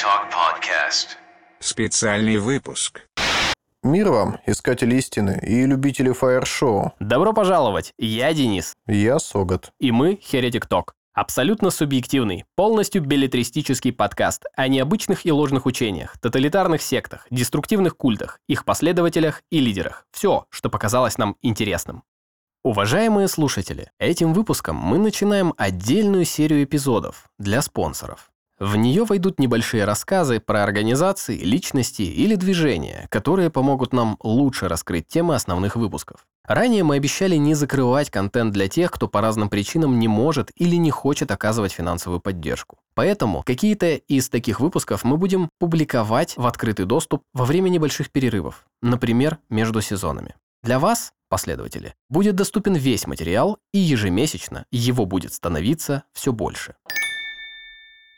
Talk Podcast. Специальный выпуск. Мир вам, искатели истины и любители фаер-шоу. Добро пожаловать! Я Денис. Я Согат. И мы Heretic Talk. Абсолютно субъективный, полностью беллетристический подкаст о необычных и ложных учениях, тоталитарных сектах, деструктивных культах, их последователях и лидерах. Все, что показалось нам интересным. Уважаемые слушатели, этим выпуском мы начинаем отдельную серию эпизодов для спонсоров. В нее войдут небольшие рассказы про организации, личности или движения, которые помогут нам лучше раскрыть темы основных выпусков. Ранее мы обещали не закрывать контент для тех, кто по разным причинам не может или не хочет оказывать финансовую поддержку. Поэтому какие-то из таких выпусков мы будем публиковать в открытый доступ во время небольших перерывов, например, между сезонами. Для вас, последователи, будет доступен весь материал, и ежемесячно его будет становиться все больше.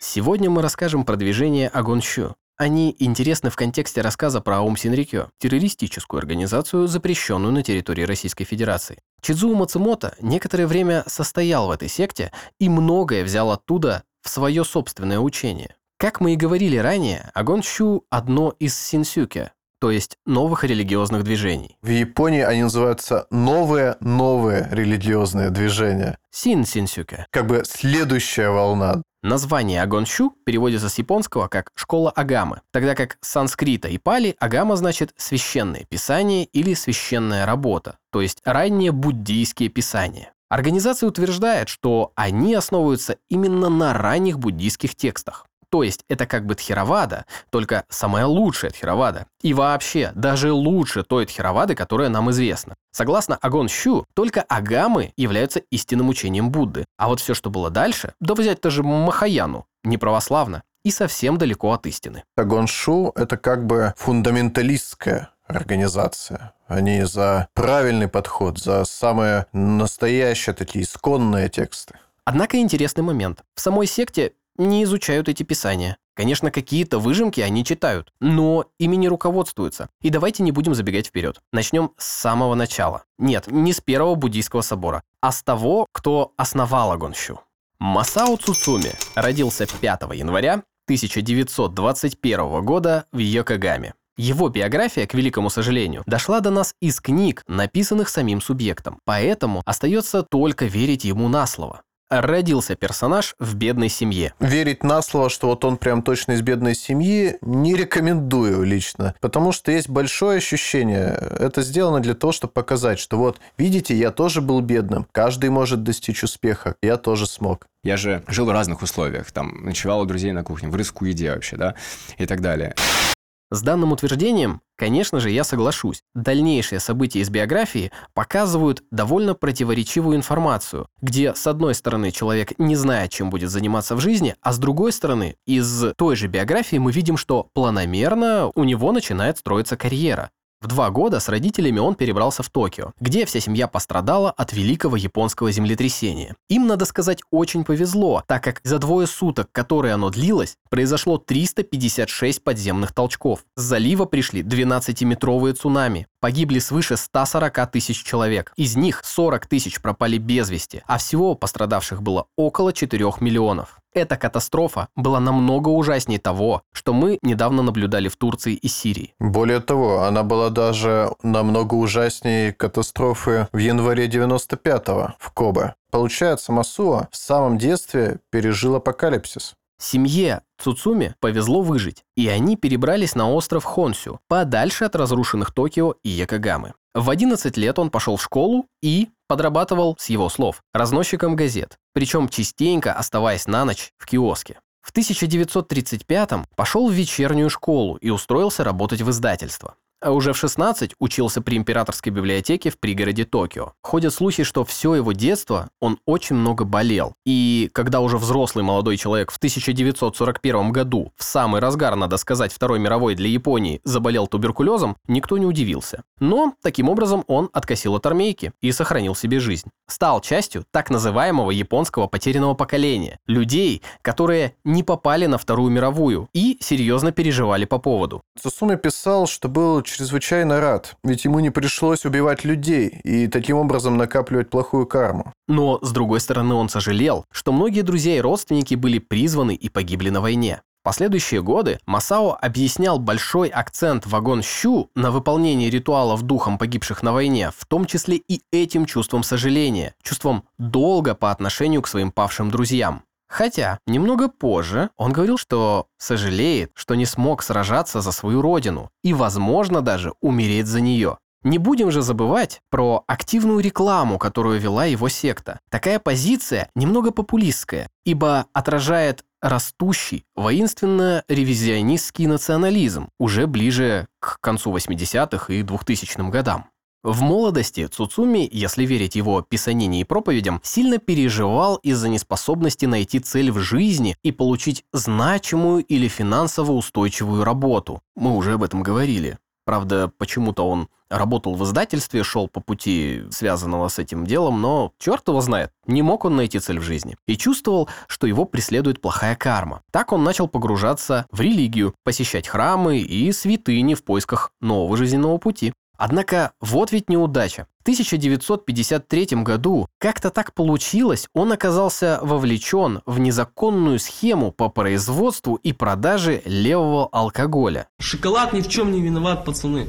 Сегодня мы расскажем про движение Агонщу. Они интересны в контексте рассказа про Аум Синрикё, террористическую организацию, запрещенную на территории Российской Федерации. Чидзуо Мацумото некоторое время состоял в этой секте и многое взял оттуда в свое собственное учение. Как мы и говорили ранее, Агонщу – одно из синсюке, то есть новых религиозных движений. В Японии они называются новые-новые религиозные движения. Син синсюке. Как бы следующая волна. Название Агонщу переводится с японского как «школа Агамы», тогда как с санскрита и пали Агама значит «священное писание» или «священная работа», то есть ранние буддийские писания. Организация утверждает, что они основываются именно на ранних буддийских текстах. То есть это как бы Тхеравада, только самая лучшая Тхеравада. И вообще, даже лучше той Тхеравады, которая нам известна. Согласно Агон Щу, только Агамы являются истинным учением Будды. А вот все, что было дальше, да взять тоже Махаяну, не православно и совсем далеко от истины. Агоншу – это как бы фундаменталистская организация. Они за правильный подход, за самые настоящие такие исконные тексты. Однако интересный момент. В самой секте не изучают эти писания. Конечно, какие-то выжимки они читают, но ими не руководствуются. И давайте не будем забегать вперед. Начнем с самого начала. Нет, не с первого буддийского собора, а с того, кто основал Агонщу. Масао Цуцуми родился 5 января 1921 года в Йокогаме. Его биография, к великому сожалению, дошла до нас из книг, написанных самим субъектом, поэтому остается только верить ему на слово родился персонаж в бедной семье. Верить на слово, что вот он прям точно из бедной семьи, не рекомендую лично. Потому что есть большое ощущение, это сделано для того, чтобы показать, что вот, видите, я тоже был бедным, каждый может достичь успеха, я тоже смог. Я же жил в разных условиях, там, ночевал у друзей на кухне, в риску еде вообще, да, и так далее. С данным утверждением, конечно же, я соглашусь. Дальнейшие события из биографии показывают довольно противоречивую информацию, где с одной стороны человек не знает, чем будет заниматься в жизни, а с другой стороны из той же биографии мы видим, что планомерно у него начинает строиться карьера. В два года с родителями он перебрался в Токио, где вся семья пострадала от великого японского землетрясения. Им, надо сказать, очень повезло, так как за двое суток, которые оно длилось, произошло 356 подземных толчков. С залива пришли 12-метровые цунами. Погибли свыше 140 тысяч человек. Из них 40 тысяч пропали без вести, а всего пострадавших было около 4 миллионов. Эта катастрофа была намного ужаснее того, что мы недавно наблюдали в Турции и Сирии. Более того, она была даже намного ужаснее катастрофы в январе 95-го в Кобе. Получается, Масуа в самом детстве пережил апокалипсис. Семье Цуцуми повезло выжить, и они перебрались на остров Хонсю, подальше от разрушенных Токио и Якогамы. В 11 лет он пошел в школу и подрабатывал, с его слов, разносчиком газет, причем частенько оставаясь на ночь в киоске. В 1935-м пошел в вечернюю школу и устроился работать в издательство. А уже в 16 учился при императорской библиотеке в пригороде Токио. Ходят слухи, что все его детство он очень много болел. И когда уже взрослый молодой человек в 1941 году, в самый разгар, надо сказать, Второй мировой для Японии, заболел туберкулезом, никто не удивился. Но таким образом он откосил от армейки и сохранил себе жизнь. Стал частью так называемого японского потерянного поколения. Людей, которые не попали на Вторую мировую и серьезно переживали по поводу. Цусуми писал, что был чрезвычайно рад, ведь ему не пришлось убивать людей и таким образом накапливать плохую карму. Но, с другой стороны, он сожалел, что многие друзья и родственники были призваны и погибли на войне. В последующие годы Масао объяснял большой акцент вагон Щу на выполнении ритуалов духом погибших на войне, в том числе и этим чувством сожаления, чувством долга по отношению к своим павшим друзьям. Хотя, немного позже он говорил, что сожалеет, что не смог сражаться за свою родину и, возможно, даже умереть за нее. Не будем же забывать про активную рекламу, которую вела его секта. Такая позиция немного популистская, ибо отражает растущий воинственно-ревизионистский национализм уже ближе к концу 80-х и 2000-м годам. В молодости Цуцуми, если верить его писанине и проповедям, сильно переживал из-за неспособности найти цель в жизни и получить значимую или финансово устойчивую работу. Мы уже об этом говорили. Правда, почему-то он работал в издательстве, шел по пути, связанного с этим делом, но черт его знает, не мог он найти цель в жизни. И чувствовал, что его преследует плохая карма. Так он начал погружаться в религию, посещать храмы и святыни в поисках нового жизненного пути. Однако вот ведь неудача. В 1953 году как-то так получилось, он оказался вовлечен в незаконную схему по производству и продаже левого алкоголя. Шоколад ни в чем не виноват, пацаны.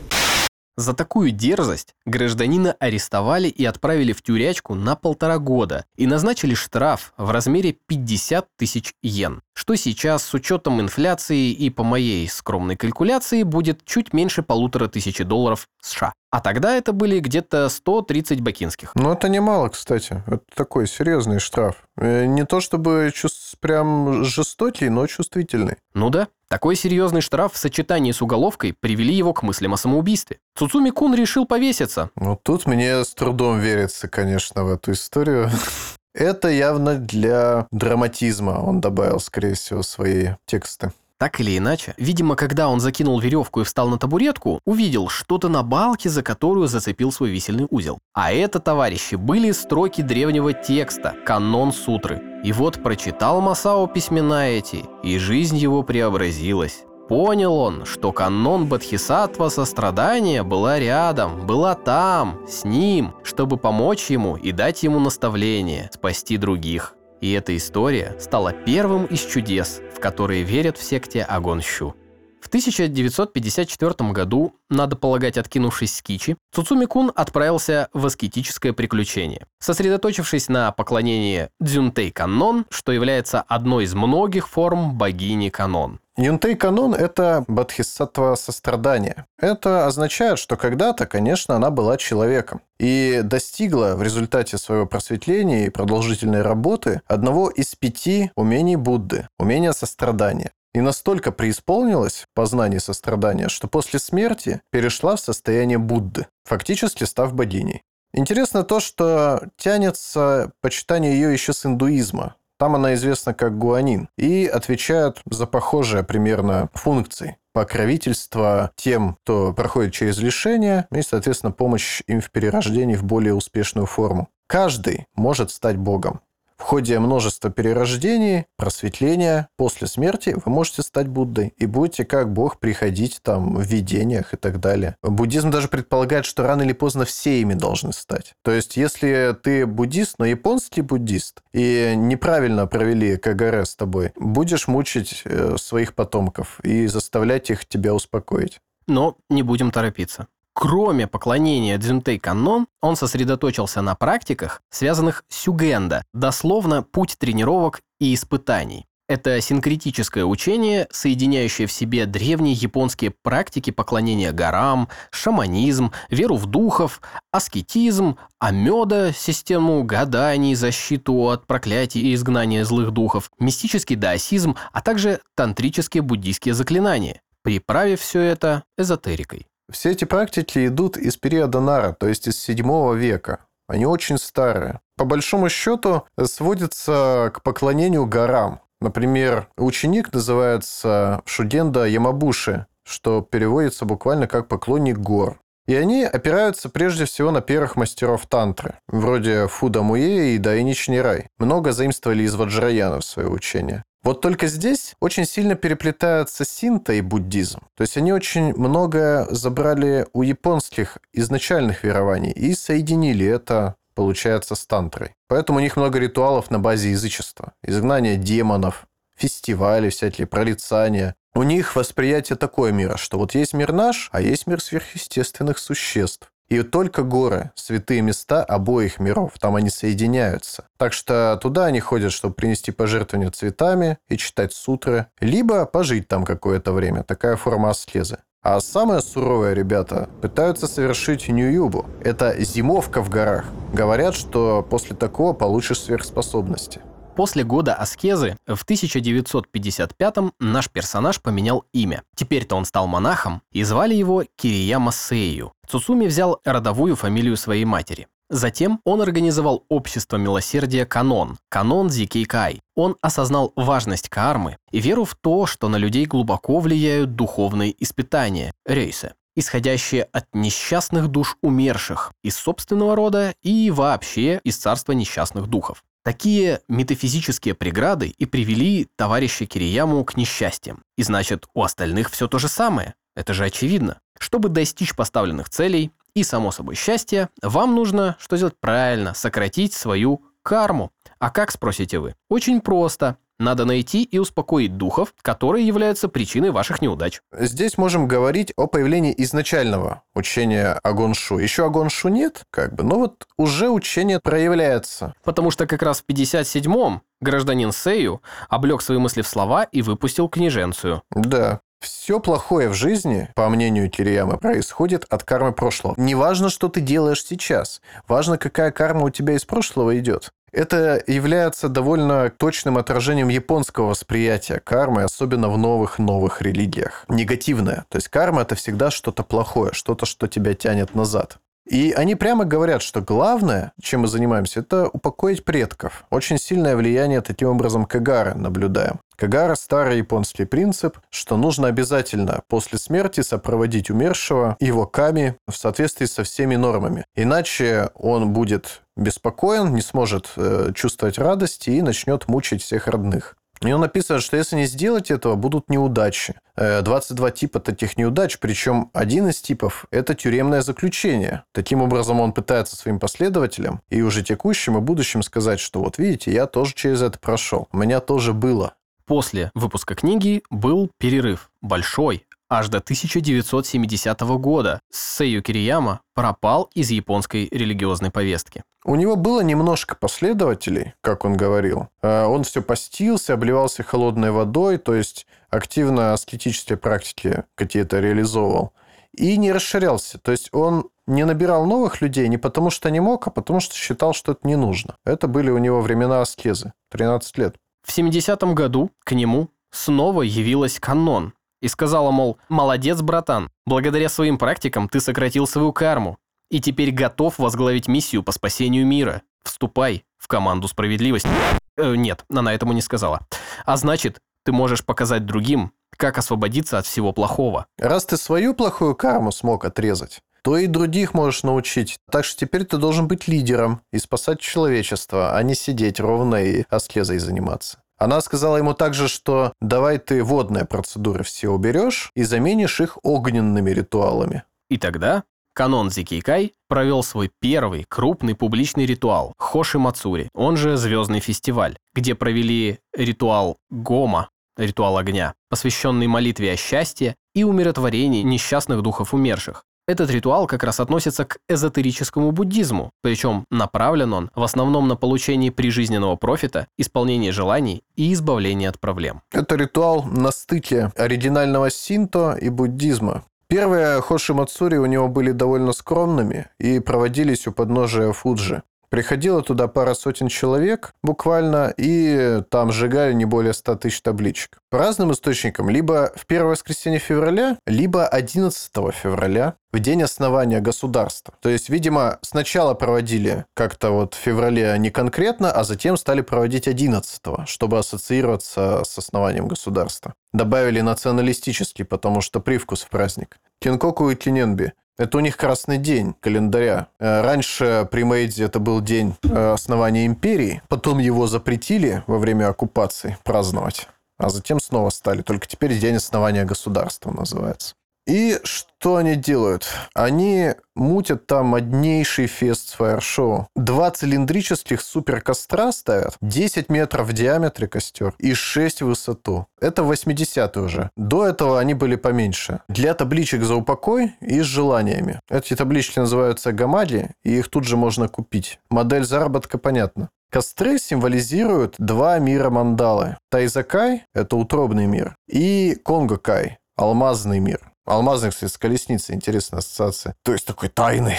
За такую дерзость гражданина арестовали и отправили в тюрячку на полтора года и назначили штраф в размере 50 тысяч йен, что сейчас с учетом инфляции и по моей скромной калькуляции будет чуть меньше полутора тысячи долларов США. А тогда это были где-то 130 бакинских. Ну, это немало, кстати. Это такой серьезный штраф. Э, Не то чтобы чувств прям жестокий, но чувствительный. Ну да, такой серьезный штраф в сочетании с уголовкой привели его к мыслям о самоубийстве. Цуцуми Кун решил повеситься. Ну, тут мне с трудом верится, конечно, в эту историю. Это явно для драматизма он добавил, скорее всего, свои тексты. Так или иначе, видимо, когда он закинул веревку и встал на табуретку, увидел что-то на балке, за которую зацепил свой висельный узел. А это, товарищи, были строки древнего текста, канон сутры. И вот прочитал Масао письмена эти, и жизнь его преобразилась. Понял он, что канон Бодхисаттва сострадания была рядом, была там, с ним, чтобы помочь ему и дать ему наставление, спасти других. И эта история стала первым из чудес, в которые верят в секте Агонщу. В 1954 году, надо полагать, откинувшись с кичи, Цуцуми Кун отправился в аскетическое приключение, сосредоточившись на поклонении Дзюнтей Канон, что является одной из многих форм богини Канон. Юнтей канон – это бодхисаттва сострадания. Это означает, что когда-то, конечно, она была человеком и достигла в результате своего просветления и продолжительной работы одного из пяти умений Будды – умения сострадания. И настолько преисполнилась познание сострадания, что после смерти перешла в состояние Будды, фактически став богиней. Интересно то, что тянется почитание ее еще с индуизма. Там она известна как гуанин и отвечает за похожие примерно функции покровительство тем, кто проходит через лишение, и, соответственно, помощь им в перерождении в более успешную форму. Каждый может стать богом. В ходе множества перерождений, просветления, после смерти вы можете стать Буддой и будете как Бог приходить там в видениях и так далее. Буддизм даже предполагает, что рано или поздно все ими должны стать. То есть, если ты буддист, но японский буддист, и неправильно провели КГР с тобой, будешь мучить э, своих потомков и заставлять их тебя успокоить. Но не будем торопиться. Кроме поклонения Дзюнтей Канон, он сосредоточился на практиках, связанных с сюгенда, дословно путь тренировок и испытаний. Это синкретическое учение, соединяющее в себе древние японские практики поклонения горам, шаманизм, веру в духов, аскетизм, амеда, систему гаданий, защиту от проклятий и изгнания злых духов, мистический даосизм, а также тантрические буддийские заклинания, приправив все это эзотерикой. Все эти практики идут из периода Нара, то есть из 7 века. Они очень старые. По большому счету сводятся к поклонению горам. Например, ученик называется Шуденда Ямабуши, что переводится буквально как поклонник гор. И они опираются прежде всего на первых мастеров тантры, вроде Фуда Муэ и Дайнич Нирай. Много заимствовали из Ваджраяна в свое учение. Вот только здесь очень сильно переплетаются синта и буддизм. То есть они очень многое забрали у японских изначальных верований и соединили это, получается, с тантрой. Поэтому у них много ритуалов на базе язычества. Изгнание демонов, фестивали всякие, прорицания. У них восприятие такое мира, что вот есть мир наш, а есть мир сверхъестественных существ. И только горы, святые места обоих миров, там они соединяются. Так что туда они ходят, чтобы принести пожертвования цветами и читать сутры, либо пожить там какое-то время. Такая форма аскезы. А самое суровое, ребята, пытаются совершить Нью-Юбу. Это зимовка в горах. Говорят, что после такого получишь сверхспособности. После года аскезы в 1955-м наш персонаж поменял имя. Теперь-то он стал монахом, и звали его Кирияма Сею. Цусуми взял родовую фамилию своей матери. Затем он организовал общество милосердия Канон, Канон Зикейкай. Он осознал важность кармы и веру в то, что на людей глубоко влияют духовные испытания, рейсы, исходящие от несчастных душ умерших из собственного рода и вообще из царства несчастных духов. Такие метафизические преграды и привели товарища Кирияму к несчастьям. И значит, у остальных все то же самое. Это же очевидно. Чтобы достичь поставленных целей и, само собой, счастья, вам нужно, что сделать правильно, сократить свою карму. А как, спросите вы? Очень просто. Надо найти и успокоить духов, которые являются причиной ваших неудач. Здесь можем говорить о появлении изначального учения о Гоншу. Еще о Гоншу нет, как бы, но вот уже учение проявляется. Потому что как раз в 57-м гражданин Сею облег свои мысли в слова и выпустил книженцию. Да. Все плохое в жизни, по мнению Кирияма, происходит от кармы прошлого. Не важно, что ты делаешь сейчас. Важно, какая карма у тебя из прошлого идет. Это является довольно точным отражением японского восприятия кармы, особенно в новых-новых религиях. Негативное. То есть карма – это всегда что-то плохое, что-то, что тебя тянет назад. И они прямо говорят, что главное, чем мы занимаемся, это упокоить предков. Очень сильное влияние таким образом Кагара наблюдаем. Кагара – старый японский принцип, что нужно обязательно после смерти сопроводить умершего его ками в соответствии со всеми нормами. Иначе он будет беспокоен, не сможет э, чувствовать радости и начнет мучить всех родных. И он написано, что если не сделать этого, будут неудачи. 22 э, типа таких неудач, причем один из типов – это тюремное заключение. Таким образом, он пытается своим последователям и уже текущим и будущим сказать, что вот видите, я тоже через это прошел, у меня тоже было. После выпуска книги был перерыв, большой, аж до 1970 года Сэю Кирияма пропал из японской религиозной повестки. У него было немножко последователей, как он говорил. Э, он все постился, обливался холодной водой, то есть активно аскетические практики какие-то реализовывал. И не расширялся. То есть он не набирал новых людей не потому, что не мог, а потому, что считал, что это не нужно. Это были у него времена аскезы. 13 лет. В 70-м году к нему снова явилась канон, и сказала, мол, «Молодец, братан, благодаря своим практикам ты сократил свою карму и теперь готов возглавить миссию по спасению мира. Вступай в команду справедливости». Э, нет, она этому не сказала. А значит, ты можешь показать другим, как освободиться от всего плохого. Раз ты свою плохую карму смог отрезать, то и других можешь научить. Так что теперь ты должен быть лидером и спасать человечество, а не сидеть ровно и аскезой заниматься. Она сказала ему также, что давай ты водные процедуры все уберешь и заменишь их огненными ритуалами. И тогда Канон Зикикай провел свой первый крупный публичный ритуал Хоши Мацури, он же Звездный фестиваль, где провели ритуал Гома, ритуал огня, посвященный молитве о счастье и умиротворении несчастных духов умерших. Этот ритуал как раз относится к эзотерическому буддизму, причем направлен он в основном на получение прижизненного профита, исполнение желаний и избавление от проблем. Это ритуал на стыке оригинального синто и буддизма. Первые Хоши Мацури у него были довольно скромными и проводились у подножия Фуджи. Приходило туда пара сотен человек буквально, и там сжигали не более 100 тысяч табличек. По разным источникам, либо в первое воскресенье февраля, либо 11 февраля, в день основания государства. То есть, видимо, сначала проводили как-то вот в феврале не конкретно, а затем стали проводить 11 чтобы ассоциироваться с основанием государства. Добавили националистический, потому что привкус в праздник. Кинкоку и Киненби это у них красный день календаря. Э, раньше при Мэйдзе это был день э, основания империи. Потом его запретили во время оккупации праздновать. А затем снова стали. Только теперь день основания государства называется. И что они делают? Они мутят там моднейший фест фаер-шоу. Два цилиндрических суперкостра ставят, 10 метров в диаметре костер и 6 в высоту. Это 80 уже. До этого они были поменьше. Для табличек за упокой и с желаниями. Эти таблички называются гамади, и их тут же можно купить. Модель заработка понятна. Костры символизируют два мира мандалы. Тайзакай – это утробный мир, и Конгокай – алмазный мир. Алмазный, кстати, с колесницей, интересная ассоциация. То есть такой тайный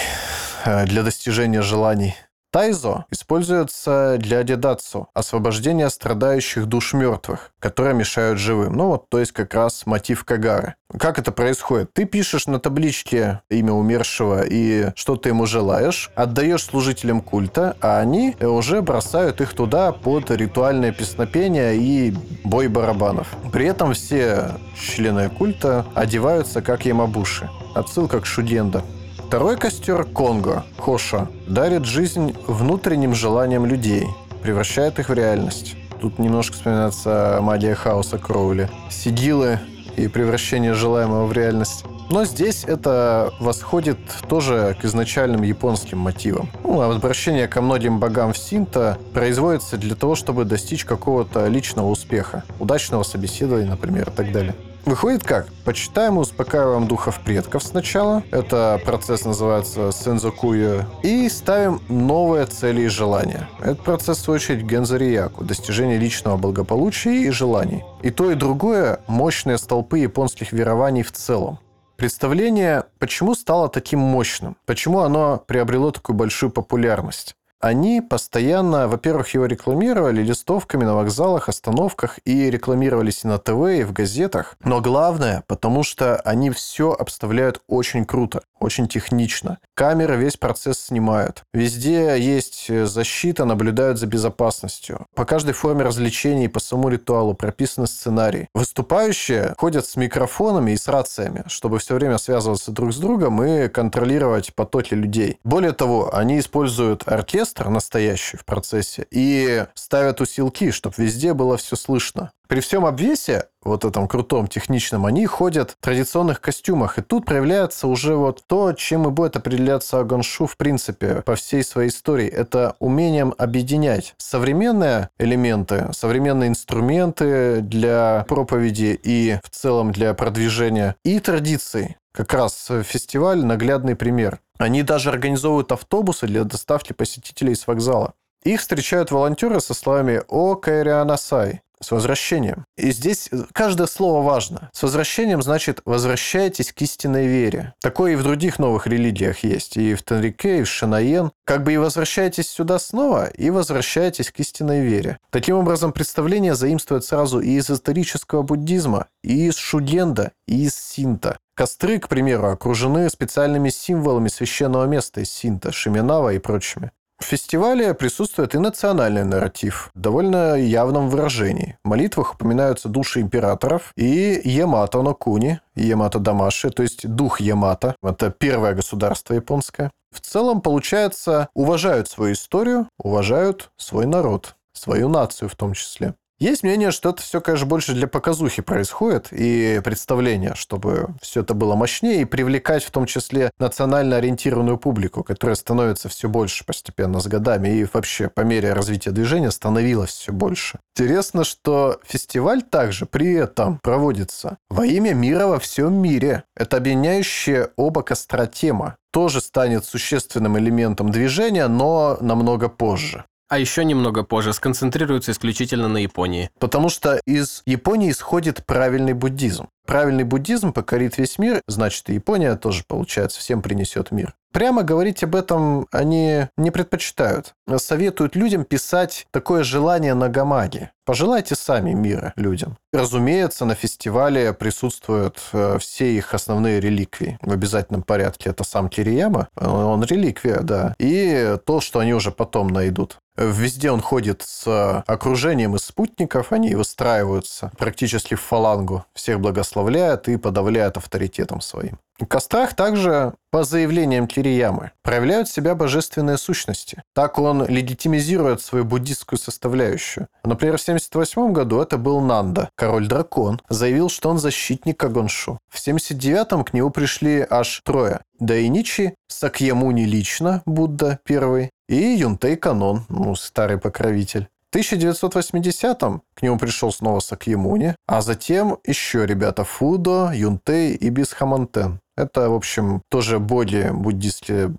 э, для достижения желаний. Тайзо используется для дедацу, освобождения страдающих душ мертвых, которые мешают живым. Ну вот, то есть как раз мотив Кагары. Как это происходит? Ты пишешь на табличке имя умершего и что ты ему желаешь, отдаешь служителям культа, а они уже бросают их туда под ритуальное песнопение и бой барабанов. При этом все члены культа одеваются как ямабуши. Отсылка к Шуденда. Второй костер Конго, Хоша, дарит жизнь внутренним желаниям людей, превращает их в реальность. Тут немножко вспоминается магия хаоса Кроули. Сигилы и превращение желаемого в реальность. Но здесь это восходит тоже к изначальным японским мотивам. Ну, а обращение ко многим богам в Синта производится для того, чтобы достичь какого-то личного успеха, удачного собеседования, например, и так далее. Выходит как? Почитаем и успокаиваем духов предков сначала. Это процесс называется сензокуя. И ставим новые цели и желания. Этот процесс, в свою очередь, гензарияку. Достижение личного благополучия и желаний. И то, и другое – мощные столпы японских верований в целом. Представление, почему стало таким мощным? Почему оно приобрело такую большую популярность? Они постоянно, во-первых, его рекламировали листовками на вокзалах, остановках и рекламировались и на ТВ, и в газетах. Но главное, потому что они все обставляют очень круто, очень технично. Камеры весь процесс снимают. Везде есть защита, наблюдают за безопасностью. По каждой форме развлечений, по самому ритуалу прописаны сценарии. Выступающие ходят с микрофонами и с рациями, чтобы все время связываться друг с другом и контролировать потоки людей. Более того, они используют оркестр, оркестр настоящий в процессе и ставят усилки, чтобы везде было все слышно. При всем обвесе, вот этом крутом, техничном, они ходят в традиционных костюмах. И тут проявляется уже вот то, чем и будет определяться Агоншу, в принципе, по всей своей истории. Это умением объединять современные элементы, современные инструменты для проповеди и в целом для продвижения, и традиции. Как раз фестиваль – наглядный пример. Они даже организовывают автобусы для доставки посетителей с вокзала. Их встречают волонтеры со словами «О Кайрианасай», с возвращением. И здесь каждое слово важно. С возвращением значит «возвращайтесь к истинной вере». Такое и в других новых религиях есть. И в Тенрике, и в Шинаен. Как бы и возвращайтесь сюда снова, и возвращайтесь к истинной вере. Таким образом, представление заимствует сразу и из исторического буддизма, и из шугенда, и из синта. Костры, к примеру, окружены специальными символами священного места из синта, шиминава и прочими. В фестивале присутствует и национальный нарратив в довольно явном выражении. В молитвах упоминаются души императоров и Ямато Нокуни, Ямато Дамаши, то есть дух Ямато. Это первое государство японское. В целом, получается, уважают свою историю, уважают свой народ, свою нацию в том числе. Есть мнение, что это все, конечно, больше для показухи происходит и представления, чтобы все это было мощнее и привлекать в том числе национально ориентированную публику, которая становится все больше постепенно с годами и вообще по мере развития движения становилась все больше. Интересно, что фестиваль также при этом проводится во имя мира во всем мире. Это объединяющая оба костра тема тоже станет существенным элементом движения, но намного позже. А еще немного позже сконцентрируются исключительно на Японии. Потому что из Японии исходит правильный буддизм. Правильный буддизм покорит весь мир, значит, и Япония тоже, получается, всем принесет мир. Прямо говорить об этом они не предпочитают. Советуют людям писать такое желание на гамаге. Пожелайте сами мира людям. Разумеется, на фестивале присутствуют э, все их основные реликвии в обязательном порядке. Это сам Кирияма, он реликвия, да. И то, что они уже потом найдут. Везде он ходит с окружением из спутников, они выстраиваются практически в фалангу, всех благословляют и подавляют авторитетом своим. В кострах также, по заявлениям Кириямы, проявляют себя божественные сущности. Так он легитимизирует свою буддистскую составляющую. Например, в 1978 году это был Нанда, король-дракон, заявил, что он защитник Агоншу. В 1979 к нему пришли аж трое. Дайничи, Сакьямуни лично, Будда первый, и Юнтей Канон, ну, старый покровитель. В 1980-м к нему пришел снова Сакьямуни, а затем еще ребята Фудо, Юнтей и Бисхамантен. Это, в общем, тоже боги буддистские.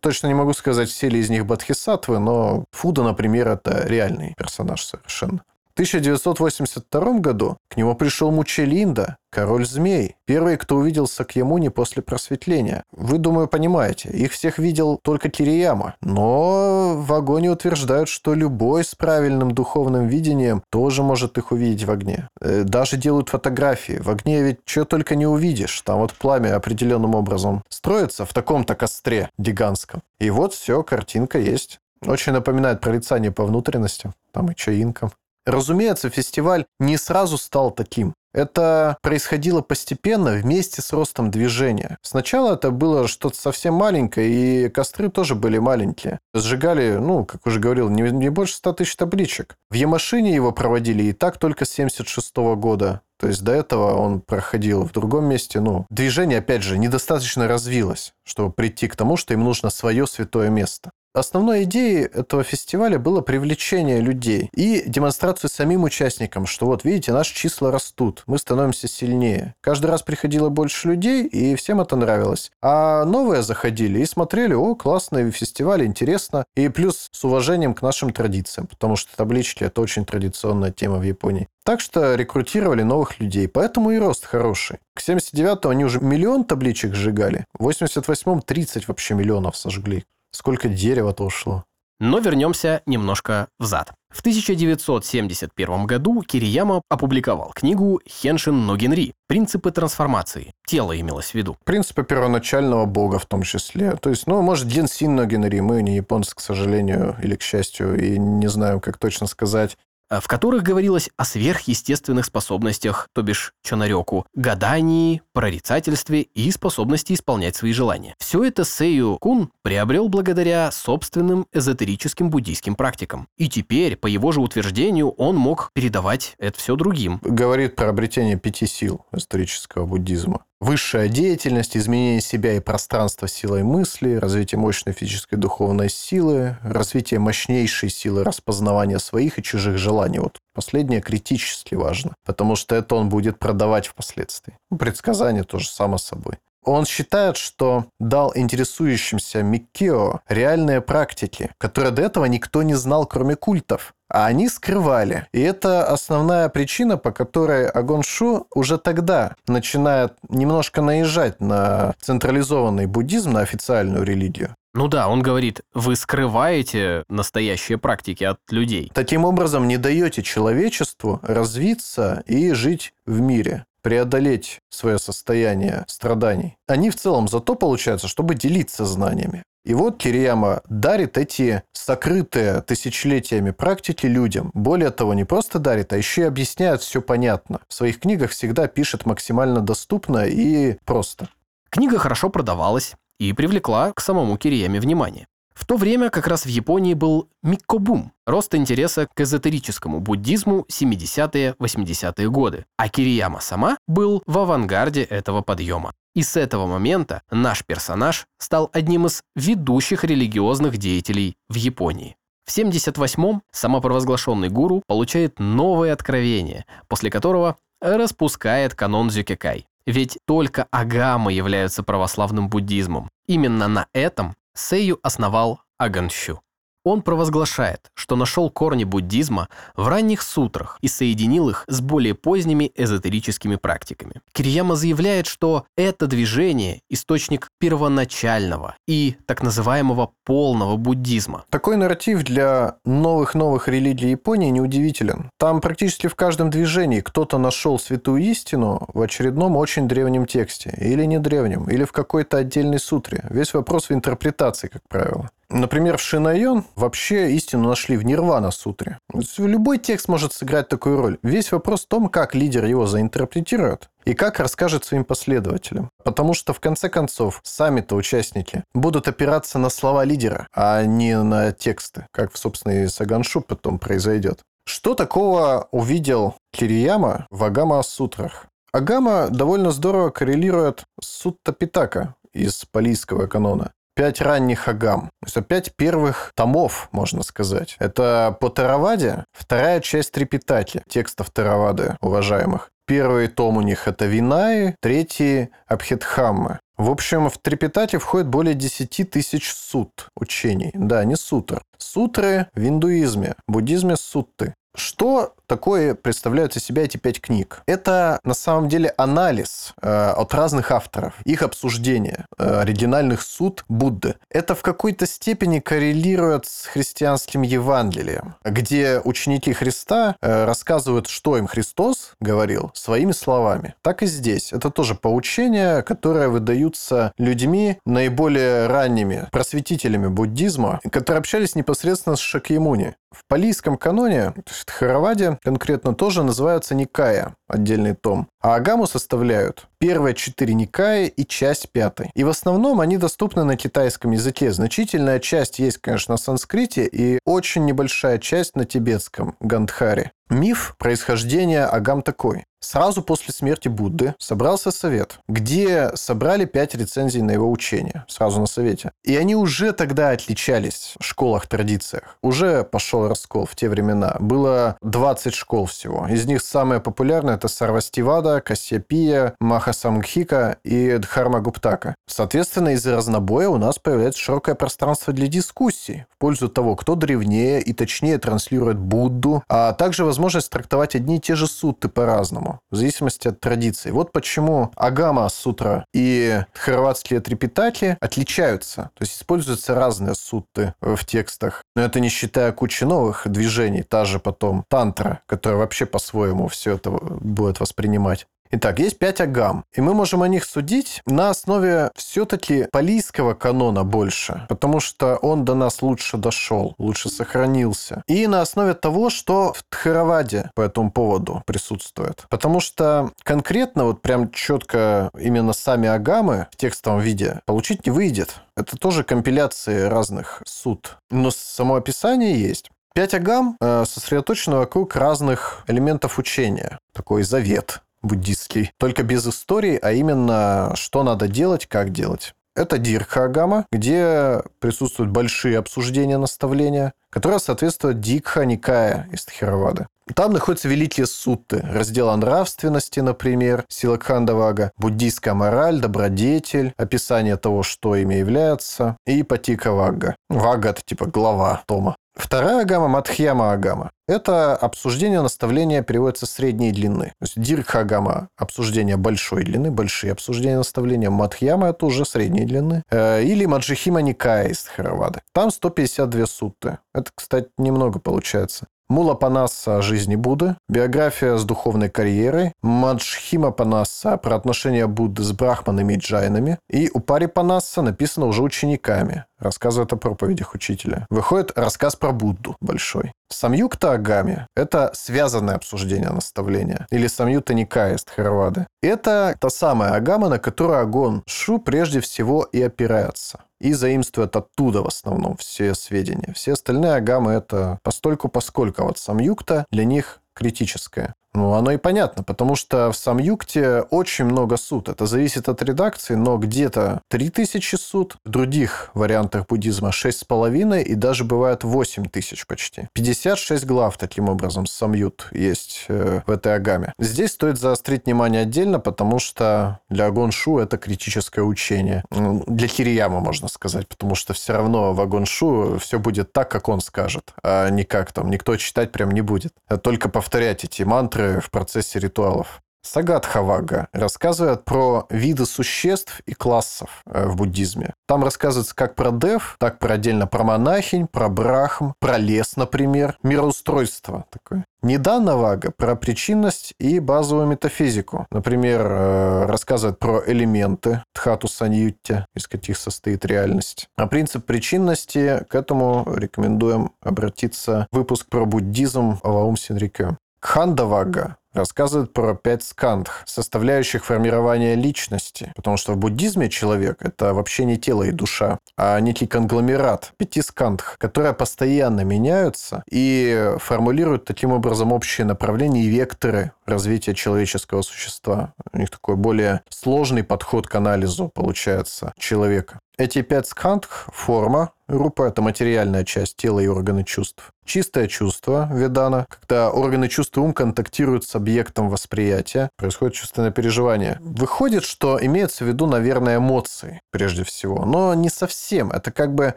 Точно не могу сказать, все ли из них бодхисаттвы, но Фуда, например, это реальный персонаж совершенно. В 1982 году к нему пришел Мучелинда, король змей, первый, кто увидел Сакьямуни после просветления. Вы, думаю, понимаете, их всех видел только Кирияма, но в огоне утверждают, что любой с правильным духовным видением тоже может их увидеть в огне. Э, даже делают фотографии. В огне ведь что только не увидишь. Там вот пламя определенным образом строится в таком-то костре гигантском. И вот все, картинка есть. Очень напоминает прорицание по внутренности. Там и чаинкам. Разумеется, фестиваль не сразу стал таким. Это происходило постепенно вместе с ростом движения. Сначала это было что-то совсем маленькое, и костры тоже были маленькие. Сжигали, ну, как уже говорил, не, не больше 100 тысяч табличек. В Ямашине его проводили и так только с 76 года. То есть до этого он проходил в другом месте. Ну, движение, опять же, недостаточно развилось, чтобы прийти к тому, что им нужно свое святое место. Основной идеей этого фестиваля было привлечение людей и демонстрацию самим участникам, что вот видите, наши числа растут, мы становимся сильнее. Каждый раз приходило больше людей, и всем это нравилось. А новые заходили и смотрели, о, классный фестиваль, интересно. И плюс с уважением к нашим традициям, потому что таблички – это очень традиционная тема в Японии. Так что рекрутировали новых людей, поэтому и рост хороший. К 79-му они уже миллион табличек сжигали, в 88-м 30 вообще миллионов сожгли. Сколько дерева-то ушло. Но вернемся немножко взад. В 1971 году Кирияма опубликовал книгу «Хеншин Ногенри. Принципы трансформации». Тело имелось в виду. Принципы первоначального бога в том числе. То есть, ну, может, Генсин Ногенри. Мы не японцы, к сожалению, или к счастью, и не знаем, как точно сказать. Э, в которых говорилось о сверхъестественных способностях, то бишь чонарёку, гадании, прорицательстве и способности исполнять свои желания. Все это Сэю Кун приобрел благодаря собственным эзотерическим буддийским практикам. И теперь, по его же утверждению, он мог передавать это все другим. Говорит про обретение пяти сил эзотерического буддизма. Высшая деятельность, изменение себя и пространства силой мысли, развитие мощной физической и духовной силы, развитие мощнейшей силы распознавания своих и чужих желаний. Вот последнее критически важно, потому что это он будет продавать впоследствии. Ну, предсказание тоже само собой. Он считает, что дал интересующимся Миккио реальные практики, которые до этого никто не знал, кроме культов а они скрывали. И это основная причина, по которой Агоншу уже тогда начинает немножко наезжать на централизованный буддизм, на официальную религию. Ну да, он говорит, вы скрываете настоящие практики от людей. Таким образом, не даете человечеству развиться и жить в мире преодолеть свое состояние страданий. Они в целом зато получаются, чтобы делиться знаниями. И вот Кирияма дарит эти сокрытые тысячелетиями практики людям. Более того, не просто дарит, а еще и объясняет все понятно. В своих книгах всегда пишет максимально доступно и просто. Книга хорошо продавалась и привлекла к самому Кирияме внимание. В то время как раз в Японии был миккобум, рост интереса к эзотерическому буддизму 70-80-е годы, а Кирияма сама был в авангарде этого подъема. И с этого момента наш персонаж стал одним из ведущих религиозных деятелей в Японии. В 78-м самопровозглашенный гуру получает новое откровение, после которого распускает канон Зюкекай. Ведь только агамы являются православным буддизмом. Именно на этом Сэйю основал Аганщу. Он провозглашает, что нашел корни буддизма в ранних сутрах и соединил их с более поздними эзотерическими практиками. Кирияма заявляет, что это движение – источник первоначального и так называемого полного буддизма. Такой нарратив для новых-новых религий Японии неудивителен. Там практически в каждом движении кто-то нашел святую истину в очередном очень древнем тексте. Или не древнем, или в какой-то отдельной сутре. Весь вопрос в интерпретации, как правило. Например, в Шинайон вообще истину нашли в Нирвана сутре. Любой текст может сыграть такую роль. Весь вопрос в том, как лидер его заинтерпретирует и как расскажет своим последователям. Потому что, в конце концов, сами-то участники будут опираться на слова лидера, а не на тексты, как, собственно, и Саганшу потом произойдет. Что такого увидел Кирияма в Агама-сутрах? Агама довольно здорово коррелирует с Сутта Питака из палийского канона пять ранних агам. То есть пять первых томов, можно сказать. Это по Тараваде вторая часть Трипитаки, текстов Таравады, уважаемых. Первый том у них это Винаи, третий Абхидхаммы. В общем, в Трипитате входит более 10 тысяч сут учений. Да, не сутр. Сутры в индуизме, в буддизме сутты. Что такое представляют из себя эти пять книг? Это на самом деле анализ э, от разных авторов, их обсуждение э, оригинальных суд Будды. Это в какой-то степени коррелирует с христианским Евангелием, где ученики Христа э, рассказывают, что им Христос говорил своими словами. Так и здесь. Это тоже поучения, которые выдаются людьми наиболее ранними просветителями буддизма, которые общались непосредственно с Шакьямуни. В палийском каноне, то есть Хараваде, конкретно тоже называются Никая, отдельный том. А Агаму составляют первые четыре Никаи и часть пятой. И в основном они доступны на китайском языке. Значительная часть есть, конечно, на санскрите и очень небольшая часть на тибетском, Гандхаре. Миф происхождения Агам такой. Сразу после смерти Будды собрался совет, где собрали пять рецензий на его учение, сразу на совете. И они уже тогда отличались в школах, традициях. Уже пошел раскол в те времена. Было 20 школ всего. Из них самая популярная это Сарвастивада, Кассиапия, Махасамгхика и Дхарма Гуптака. Соответственно, из-за разнобоя у нас появляется широкое пространство для дискуссий в пользу того, кто древнее и точнее транслирует Будду, а также возможность трактовать одни и те же сутты по-разному, в зависимости от традиции. Вот почему Агама сутра и хорватские трипитаки отличаются. То есть используются разные сутты в текстах. Но это не считая кучи новых движений. Та же потом тантра, которая вообще по-своему все это будет воспринимать. Итак, есть пять агам, и мы можем о них судить на основе все-таки палийского канона больше, потому что он до нас лучше дошел, лучше сохранился. И на основе того, что в Тхараваде по этому поводу присутствует. Потому что конкретно, вот прям четко именно сами агамы в текстовом виде получить не выйдет. Это тоже компиляции разных суд. Но само описание есть. Пять агам э, сосредоточены вокруг разных элементов учения. Такой завет, буддистский, только без истории, а именно что надо делать, как делать. Это Дирха где присутствуют большие обсуждения, наставления, которые соответствуют Дикха Никая из Тхеравады. Там находятся великие сутты, раздел о нравственности, например, Силакхандавага, буддийская мораль, добродетель, описание того, что ими является, и Патика Вагга. Вага – это типа глава тома. Вторая агама – Мадхьяма агама. Это обсуждение наставления переводится средней длины. То есть Дирха агама – обсуждение большой длины, большие обсуждения наставления. Мадхьяма – это уже средней длины. Э, или Маджихима Никая из Харавады. Там 152 сутты. Это, кстати, немного получается. Мула Панаса о жизни Будды, биография с духовной карьерой, Маджхима Панаса про отношения Будды с брахманами и джайнами, и Упари Панаса написано уже учениками, рассказывает о проповедях учителя. Выходит рассказ про Будду большой. Самюкта Агами – это связанное обсуждение наставления, или Самюта Никая из Тхаравады. Это та самая Агама, на которую Агон Шу прежде всего и опирается и заимствует оттуда в основном все сведения. Все остальные агамы это постольку поскольку. Вот сам юкта для них критическое. Ну, оно и понятно, потому что в Самюкте очень много суд. Это зависит от редакции, но где-то 3000 суд, в других вариантах буддизма 6,5 и даже бывает 8 тысяч почти. 56 глав, таким образом, Самют есть э, в этой агаме. Здесь стоит заострить внимание отдельно, потому что для Агоншу это критическое учение. Ну, для Кирияма, можно сказать, потому что все равно в Агоншу все будет так, как он скажет, а не как там. Никто читать прям не будет. Только повторять эти мантры в процессе ритуалов. Сагатхавага рассказывает про виды существ и классов э, в буддизме. Там рассказывается как про дев, так про отдельно про монахинь, про брахм, про лес, например, мироустройство такое. Неданавага про причинность и базовую метафизику. Например, э, рассказывает про элементы Тхату Саньютте, из каких состоит реальность. А принцип причинности, к этому рекомендуем обратиться в выпуск про буддизм Аваум Синрикё. Кхандавага рассказывает про пять скандх, составляющих формирование личности. Потому что в буддизме человек – это вообще не тело и душа, а некий конгломерат пяти скандх, которые постоянно меняются и формулируют таким образом общие направления и векторы развития человеческого существа. У них такой более сложный подход к анализу получается человека. Эти пять скандх – форма, рупа – это материальная часть тела и органы чувств. Чистое чувство, ведана, когда органы чувств и ум контактируют с объектом восприятия, происходит чувственное переживание. Выходит, что имеется в виду, наверное, эмоции, прежде всего. Но не совсем. Это как бы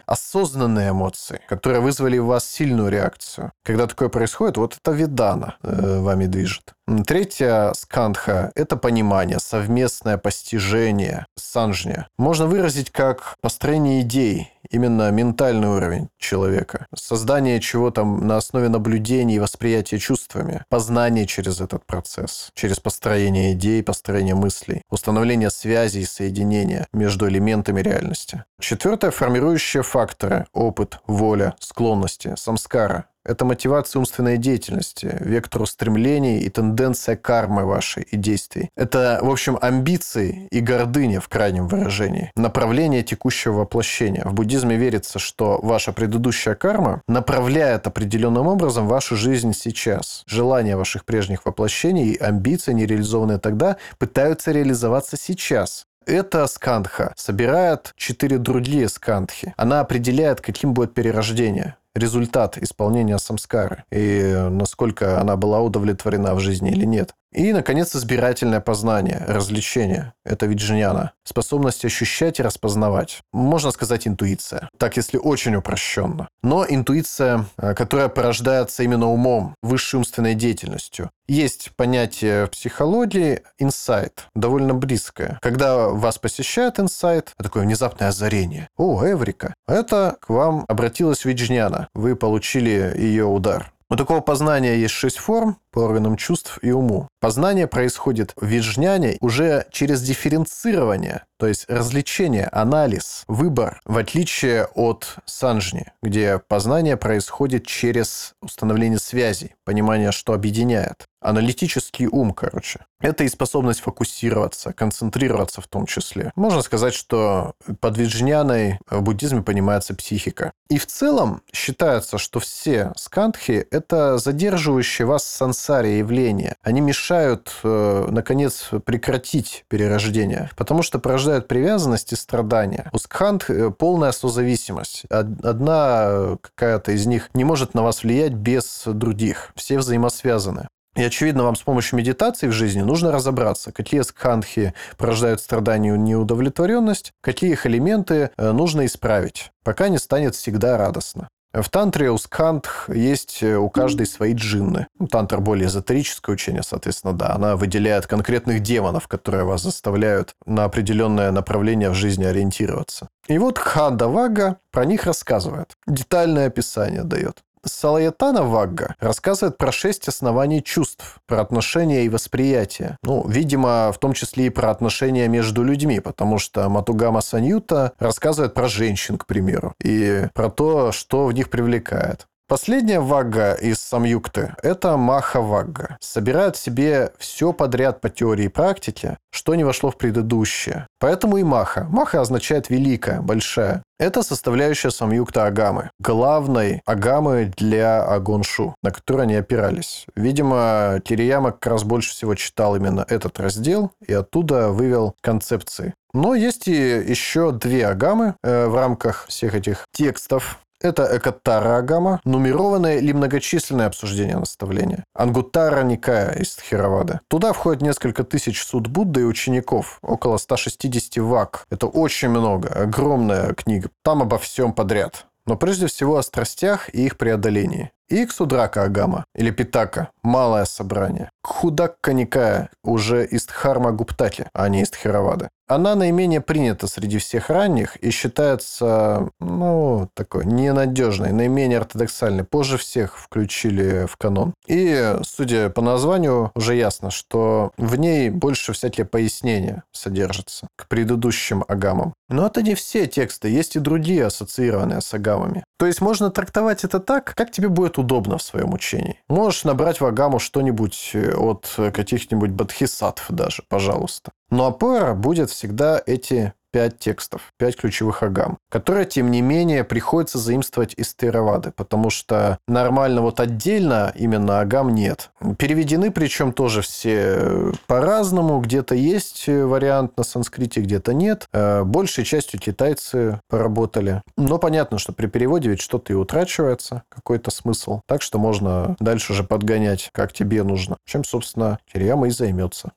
осознанные эмоции, которые вызвали в вас сильную реакцию. Когда такое происходит, вот это ведана э, вами движет. Третья скандха – это понимание, совместное постижение, санжня. Можно выразить как построение идей, именно ментальный уровень человека. Создание чего-то на основе наблюдений восприятия чувствами. Познание через этот процесс. Через построение идей, построение мыслей. Установление связей и соединения между элементами реальности. Четвертое – формирующие факторы. Опыт, воля, склонности, самскара. Это мотивация умственной деятельности, вектор устремлений и тенденция кармы вашей и действий. Это, в общем, амбиции и гордыня в крайнем выражении. Направление текущего воплощения. В буддизме верится, что ваша предыдущая карма направляет определенным образом вашу жизнь сейчас. Желания ваших прежних воплощений и амбиции, нереализованные тогда, пытаются реализоваться сейчас. Эта скандха собирает четыре другие скандхи. Она определяет, каким будет перерождение результат исполнения самскары и насколько она была удовлетворена в жизни или нет. И, наконец, избирательное познание, развлечение. Это виджняна. Способность ощущать и распознавать. Можно сказать интуиция. Так, если очень упрощенно. Но интуиция, э, которая порождается именно умом, высшей умственной деятельностью. Есть понятие в психологии инсайт, довольно близкое. Когда вас посещает инсайт, такое внезапное озарение. О, Эврика. Это к вам обратилась Виджняна. Вы получили ее удар. У такого познания есть шесть форм по органам чувств и уму. Познание происходит в виджняне уже через дифференцирование, то есть развлечение, анализ, выбор, в отличие от санжни, где познание происходит через установление связей, понимание, что объединяет. Аналитический ум, короче. Это и способность фокусироваться, концентрироваться в том числе. Можно сказать, что под виджняной в буддизме понимается психика. И в целом считается, что все скандхи – это задерживающие вас сансари явления. Они мешают, э, наконец, прекратить перерождение, потому что порождают привязанность и страдания. У скханд э, полная созависимость. Одна какая-то из них не может на вас влиять без других. Все взаимосвязаны. И, очевидно, вам с помощью медитации в жизни нужно разобраться, какие скандхи порождают страдания и неудовлетворенность, какие их элементы э, нужно исправить, пока не станет всегда радостно. В тантре у скандх есть э, у каждой свои джинны. Ну, тантра более эзотерическое учение, соответственно, да. Она выделяет конкретных демонов, которые вас заставляют на определенное направление в жизни ориентироваться. И вот Хада Вага про них рассказывает. Детальное описание дает. Салаятана Вагга рассказывает про шесть оснований чувств, про отношения и восприятие. Ну, видимо, в том числе и про отношения между людьми, потому что Матугама Саньюта рассказывает про женщин, к примеру, и про то, что в них привлекает. Последняя вагга из самюкты – это маха-вагга. Собирает в себе все подряд по теории и практике, что не вошло в предыдущее. Поэтому и маха. Маха означает великая, большая. Это составляющая самюкта агамы. Главной агамы для агоншу, на которую они опирались. Видимо, Кирияма как раз больше всего читал именно этот раздел и оттуда вывел концепции. Но есть и еще две агамы э, в рамках всех этих текстов. Это Экатара Агама, нумерованное или многочисленное обсуждение наставления. Ангутара Никая из Тхировады. Туда входит несколько тысяч суд Будды и учеников, около 160 вак. Это очень много, огромная книга. Там обо всем подряд но прежде всего о страстях и их преодолении. И Агама, или Питака, малое собрание. Кхудакка Никая, уже из Дхарма Гуптаки, а не из Тхировады. Она наименее принята среди всех ранних и считается, ну, такой ненадежной, наименее ортодоксальной. Позже всех включили в канон. И, судя по названию, уже ясно, что в ней больше всякие пояснения содержатся к предыдущим агамам. Но это не все тексты, есть и другие, ассоциированные с агамами. То есть можно трактовать это так, как тебе будет удобно в своем учении. Можешь набрать в агаму что-нибудь от каких-нибудь бодхисаттв даже, пожалуйста. Но опора будет всегда эти пять текстов, пять ключевых агам, которые, тем не менее, приходится заимствовать из Теравады, потому что нормально вот отдельно именно агам нет. Переведены, причем тоже все по-разному, где-то есть вариант на санскрите, где-то нет. Э, большей частью китайцы поработали. Но понятно, что при переводе ведь что-то и утрачивается, какой-то смысл. Так что можно дальше уже подгонять, как тебе нужно. Чем, собственно, Кирьяма и займется.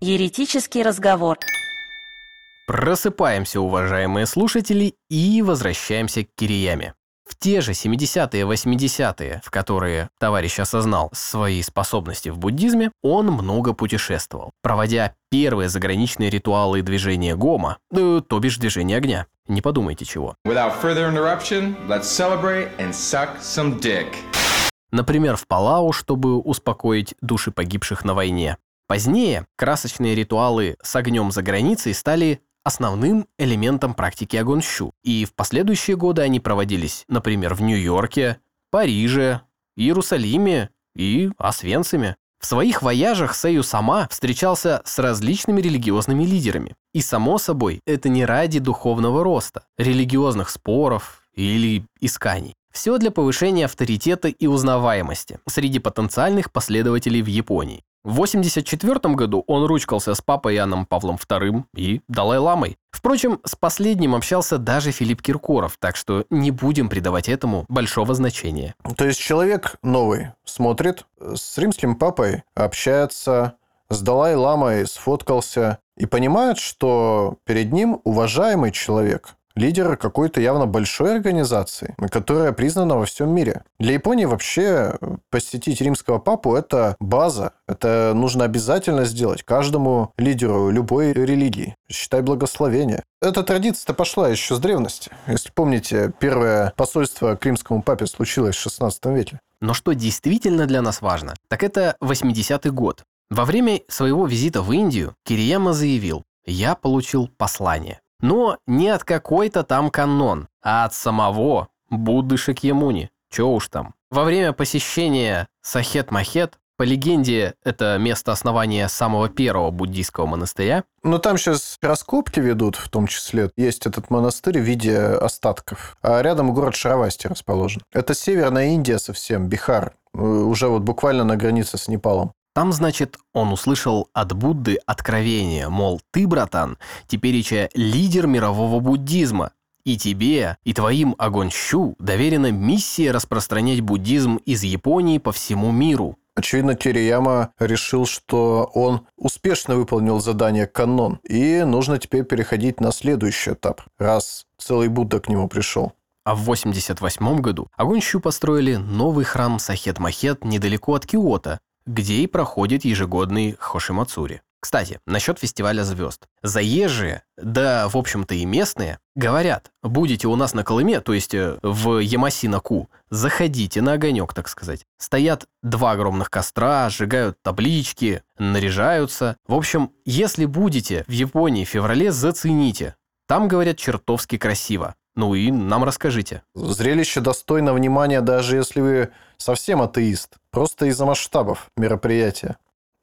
Еретический разговор. Просыпаемся, уважаемые слушатели, и возвращаемся к Кирияме. В те же 70-е 80-е, в которые товарищ осознал свои способности в буддизме, он много путешествовал, проводя первые заграничные ритуалы движения гома, э, то бишь движение огня. Не подумайте чего. Например, в Палау, чтобы успокоить души погибших на войне. Позднее красочные ритуалы с огнем за границей стали основным элементом практики агонщу. И в последующие годы они проводились, например, в Нью-Йорке, Париже, Иерусалиме и Освенциме. В своих вояжах Сэю сама встречался с различными религиозными лидерами. И, само собой, это не ради духовного роста, религиозных споров или исканий. Все для повышения авторитета и узнаваемости среди потенциальных последователей в Японии. В 1984 году он ручкался с папой Иоанном Павлом II и Далай-ламой. Впрочем, с последним общался даже Филипп Киркоров, так что не будем придавать этому большого значения. То есть человек новый смотрит, с римским папой общается, с Далай-ламой сфоткался и понимает, что перед ним уважаемый человек, лидер какой-то явно большой организации, которая признана во всем мире. Для Японии вообще посетить римского папу – это база. Это нужно обязательно сделать каждому лидеру любой религии. Считай благословение. Эта традиция-то пошла еще с древности. Если помните, первое посольство к римскому папе случилось в 16 веке. Но что действительно для нас важно, так это 80-й год. Во время своего визита в Индию Кирияма заявил, я получил послание. Но не от какой-то там канон, а от самого Будды Шакьямуни. Чё уж там. Во время посещения Сахет-Махет, по легенде, это место основания самого первого буддийского монастыря. Но там сейчас раскопки ведут, в том числе. Есть этот монастырь в виде остатков. А рядом город Шаравасти расположен. Это северная Индия совсем, Бихар. Уже вот буквально на границе с Непалом. Там, значит, он услышал от Будды откровение, мол, ты, братан, тепереча лидер мирового буддизма, и тебе, и твоим Агонщу доверена миссия распространять буддизм из Японии по всему миру. Очевидно, Кирияма решил, что он успешно выполнил задание канон, и нужно теперь переходить на следующий этап, раз целый Будда к нему пришел. А в 88 году Агонщу построили новый храм Сахет-Махет недалеко от Киото, где и проходит ежегодный Хошимацури. Кстати, насчет фестиваля звезд. Заезжие, да, в общем-то и местные, говорят, будете у нас на Колыме, то есть э, в Ямаси-на-Ку, заходите на огонек, так сказать. Стоят два огромных костра, сжигают таблички, наряжаются. В общем, если будете в Японии в феврале, зацените. Там, говорят, чертовски красиво. Ну и нам расскажите. Зрелище достойно внимания, даже если вы совсем атеист. Просто из-за масштабов мероприятия.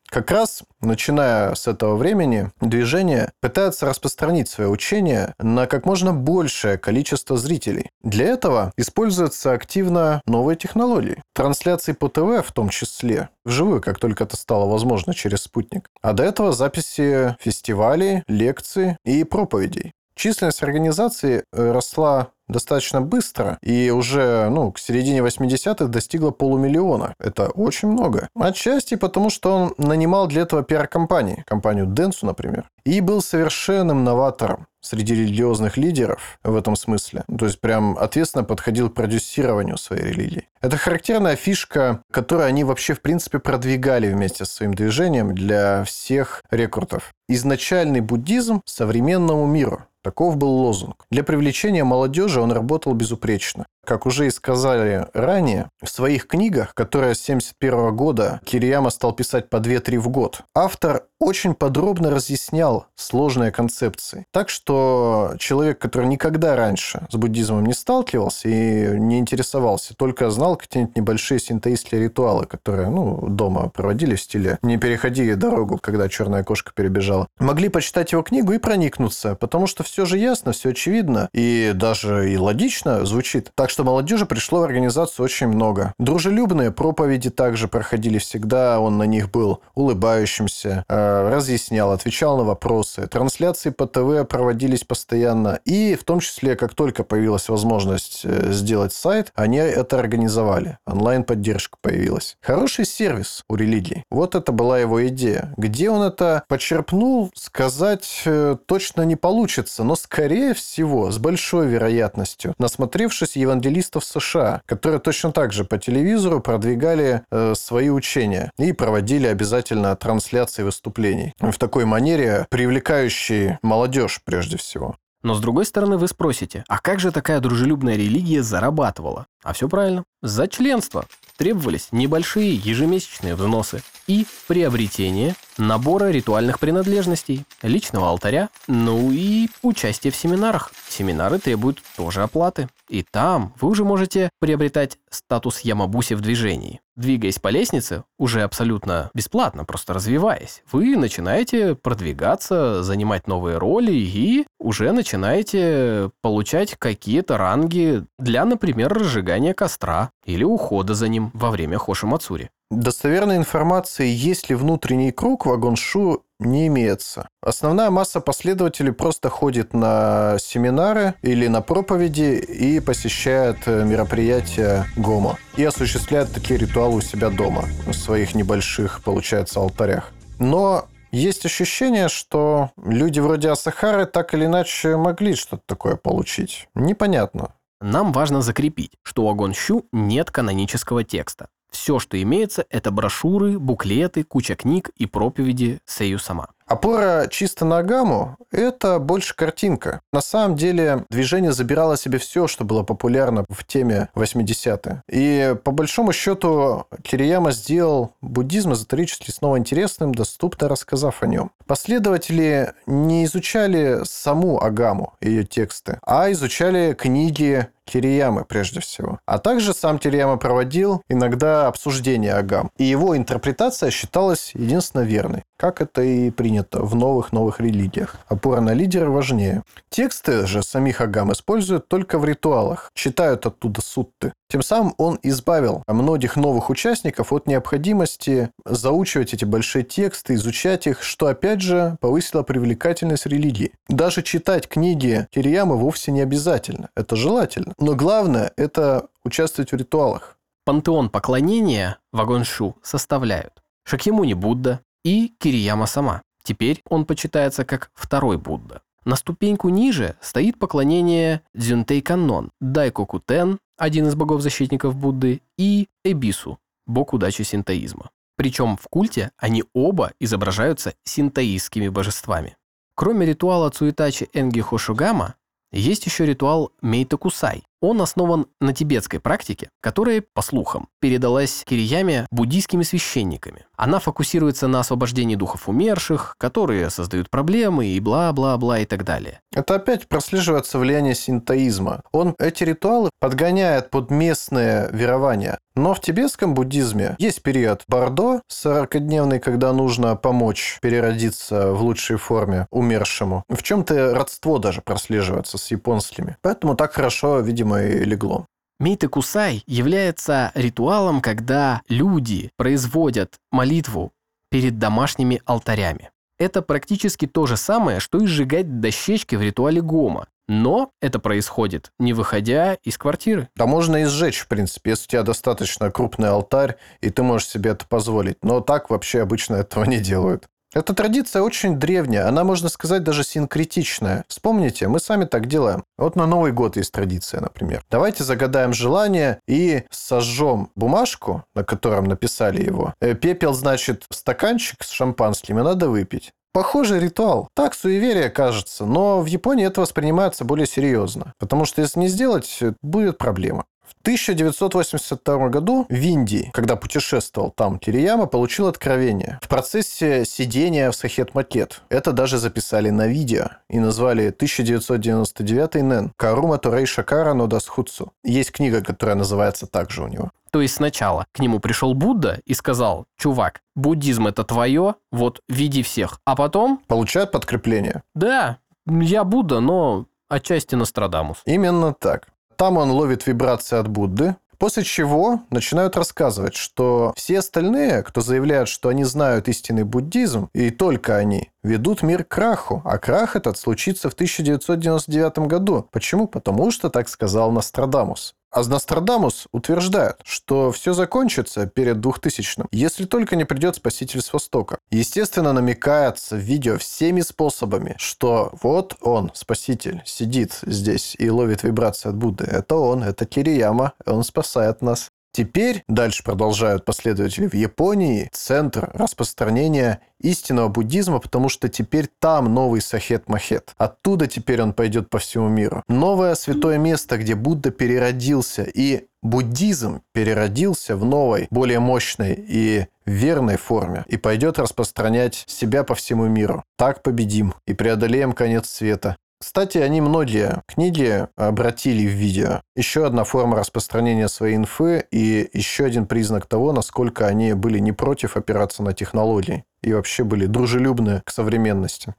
Как раз, начиная с этого времени, движение пытается распространить свое учение на как можно большее количество зрителей. Для этого используются активно новые технологии. Трансляции по ТВ в том числе, вживую, как только это стало возможно через спутник. А до этого записи фестивалей, лекций и проповедей. Численность организации э, росла достаточно быстро и уже ну, к середине 80-х достигла полумиллиона. Это очень много. Отчасти потому, что он нанимал для этого пиар-компании, компанию Денсу, например, и был совершенным новатором среди религиозных лидеров в этом смысле. То есть прям ответственно подходил к продюсированию своей религии. Это характерная фишка, которую они вообще в принципе продвигали вместе с своим движением для всех рекрутов. Изначальный буддизм современному миру. Таков был лозунг. Для привлечения молодежи он работал безупречно. Как уже и сказали ранее, в своих книгах, которые с 1971 года Кирияма стал писать по 2-3 в год, автор очень подробно разъяснял сложные концепции. Так что человек, который никогда раньше с буддизмом не сталкивался и не интересовался, только знал какие-нибудь небольшие синтоистские ритуалы, которые ну, дома проводили в стиле «не переходи дорогу, когда черная кошка перебежала», могли почитать его книгу и проникнуться, потому что все же ясно, все очевидно и даже и логично звучит. Так что молодежи пришло в организацию очень много. Дружелюбные проповеди также проходили всегда, он на них был улыбающимся, э, разъяснял, отвечал на вопросы. Трансляции по ТВ проводились постоянно. И в том числе, как только появилась возможность э, сделать сайт, они это организовали. Онлайн-поддержка появилась. Хороший сервис у религии. Вот это была его идея. Где он это почерпнул, сказать э, точно не получится, но скорее всего, с большой вероятностью, насмотревшись евангелистов США, которые точно так же по телевизору продвигали э, свои учения и проводили обязательно трансляции выступлений в такой манере, привлекающей молодежь прежде всего. Но с другой стороны вы спросите, а как же такая дружелюбная религия зарабатывала? А все правильно. За членство требовались небольшие ежемесячные взносы и приобретение набора ритуальных принадлежностей, личного алтаря, ну и участие в семинарах. Семинары требуют тоже оплаты. И там вы уже можете приобретать статус Ямабуси в движении. Двигаясь по лестнице, уже абсолютно бесплатно, просто развиваясь, вы начинаете продвигаться, занимать новые роли и уже начинаете получать какие-то ранги для, например, разжигания костра или ухода за ним во время Хоши Мацури. Достоверной информации, есть ли внутренний круг вагон-шу, не имеется. Основная масса последователей просто ходит на семинары или на проповеди и посещает э, мероприятия ГОМа. И осуществляет такие ритуалы у себя дома, в своих небольших, получается, алтарях. Но есть ощущение, что люди вроде Асахары так или иначе могли что-то такое получить. Непонятно. Нам важно закрепить, что у Агонщу нет канонического текста. Все, что имеется, это брошюры, буклеты, куча книг и проповеди Сейю сама. Опора чисто на гамму – это больше картинка. На самом деле движение забирало себе все, что было популярно в теме 80-е. И по большому счету Кирияма сделал буддизм эзотерически снова интересным, доступно рассказав о нем. Последователи не изучали саму Агаму, ее тексты, а изучали книги Кириямы прежде всего. А также сам Кирияма проводил иногда обсуждение Агам. И его интерпретация считалась единственно верной как это и принято в новых-новых религиях. Опора на лидера важнее. Тексты же самих Агам используют только в ритуалах, читают оттуда сутты. Тем самым он избавил многих новых участников от необходимости заучивать эти большие тексты, изучать их, что опять же повысило привлекательность религии. Даже читать книги Кириямы вовсе не обязательно. Это желательно. Но главное – это участвовать в ритуалах. Пантеон поклонения вагоншу составляют Шакьямуни Будда, и Кирияма сама. Теперь он почитается как второй Будда. На ступеньку ниже стоит поклонение Дзюнтей Каннон, Дайкоку Тен, один из богов-защитников Будды, и Эбису, бог удачи синтоизма. Причем в культе они оба изображаются синтоистскими божествами. Кроме ритуала Цуитачи Энги Хошугама, есть еще ритуал Мейтокусай. Он основан на тибетской практике, которая, по слухам, передалась Кирияме буддийскими священниками. Она фокусируется на освобождении духов умерших, которые создают проблемы и бла-бла-бла и так далее. Это опять прослеживается влияние синтоизма. Он эти ритуалы подгоняет под местные верования. Но в тибетском буддизме есть период Бордо, 40-дневный, когда нужно помочь переродиться в лучшей форме умершему. В чем-то родство даже прослеживается с японскими. Поэтому так хорошо, видимо, и легло. Мейте Кусай является ритуалом, когда люди производят молитву перед домашними алтарями. Это практически то же самое, что и сжигать дощечки в ритуале Гома. Но это происходит, не выходя из квартиры. Да можно и сжечь, в принципе, если у тебя достаточно крупный алтарь, и ты можешь себе это позволить. Но так вообще обычно этого не делают. Эта традиция очень древняя, она, можно сказать, даже синкретичная. Вспомните, мы сами так делаем. Вот на Новый год есть традиция, например. Давайте загадаем желание и сожжем бумажку, на котором написали его. Э, Пепел, значит, стаканчик с шампанским, и надо выпить. Похожий ритуал. Так суеверие кажется, но в Японии это воспринимается более серьезно. Потому что если не сделать, будет проблема. В 1982 году в Индии, когда путешествовал там Кирияма, получил откровение. В процессе сидения в Сахет-Макет. Это даже записали на видео и назвали 1999 Нен. Карума Турей Шакара Нодасхуцу. Есть книга, которая называется также у него. То есть сначала к нему пришел Будда и сказал, чувак, буддизм это твое, вот веди всех. А потом, Получают подкрепление. да, я Будда, но отчасти Нострадамус. Именно так. Там он ловит вибрации от Будды, после чего начинают рассказывать, что все остальные, кто заявляют, что они знают истинный буддизм, и только они, ведут мир к краху, а крах этот случится в 1999 году. Почему? Потому что так сказал Нострадамус. А Нострадамус утверждает, что все закончится перед 2000-м, если только не придет Спаситель с Востока. Естественно, намекается в видео всеми способами, что вот он, Спаситель, сидит здесь и ловит вибрации от Будды. Это он, это Кирияма, он спасает нас. Теперь, дальше продолжают последователи в Японии, центр распространения истинного буддизма, потому что теперь там новый Сахет-Махет. Оттуда теперь он пойдет по всему миру. Новое святое место, где Будда переродился, и буддизм переродился в новой, более мощной и верной форме, и пойдет распространять себя по всему миру. Так победим и преодолеем конец света. Кстати, они многие книги обратили в видео. Еще одна форма распространения своей инфы и еще один признак того, насколько они были не против опираться на технологии и вообще были дружелюбны к современности.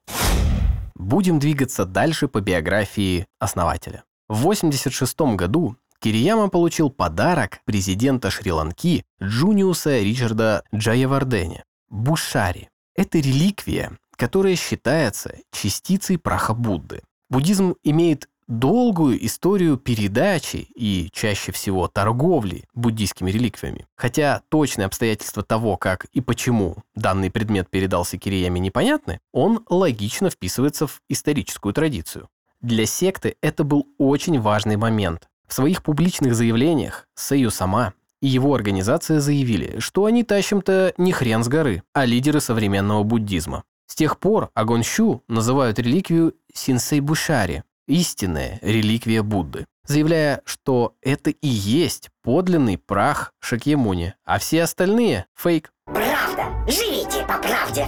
Будем двигаться дальше по биографии основателя. В 86 году Кирияма получил подарок президента Шри-Ланки Джуниуса Ричарда Джаявардене – Бушари. Это реликвия, которая считается частицей праха Будды. Буддизм имеет долгую историю передачи и чаще всего торговли буддийскими реликвиями. Хотя точные обстоятельства того, как и почему данный предмет передался Кирияме непонятны, он логично вписывается в историческую традицию. Для секты это был очень важный момент. В своих публичных заявлениях Сэйю сама и его организация заявили, что они тащим-то не хрен с горы, а лидеры современного буддизма. С тех пор Агонщу называют реликвию Синсей Бушари – истинная реликвия Будды, заявляя, что это и есть подлинный прах Шакьямуни, а все остальные – фейк. Правда, живите по правде.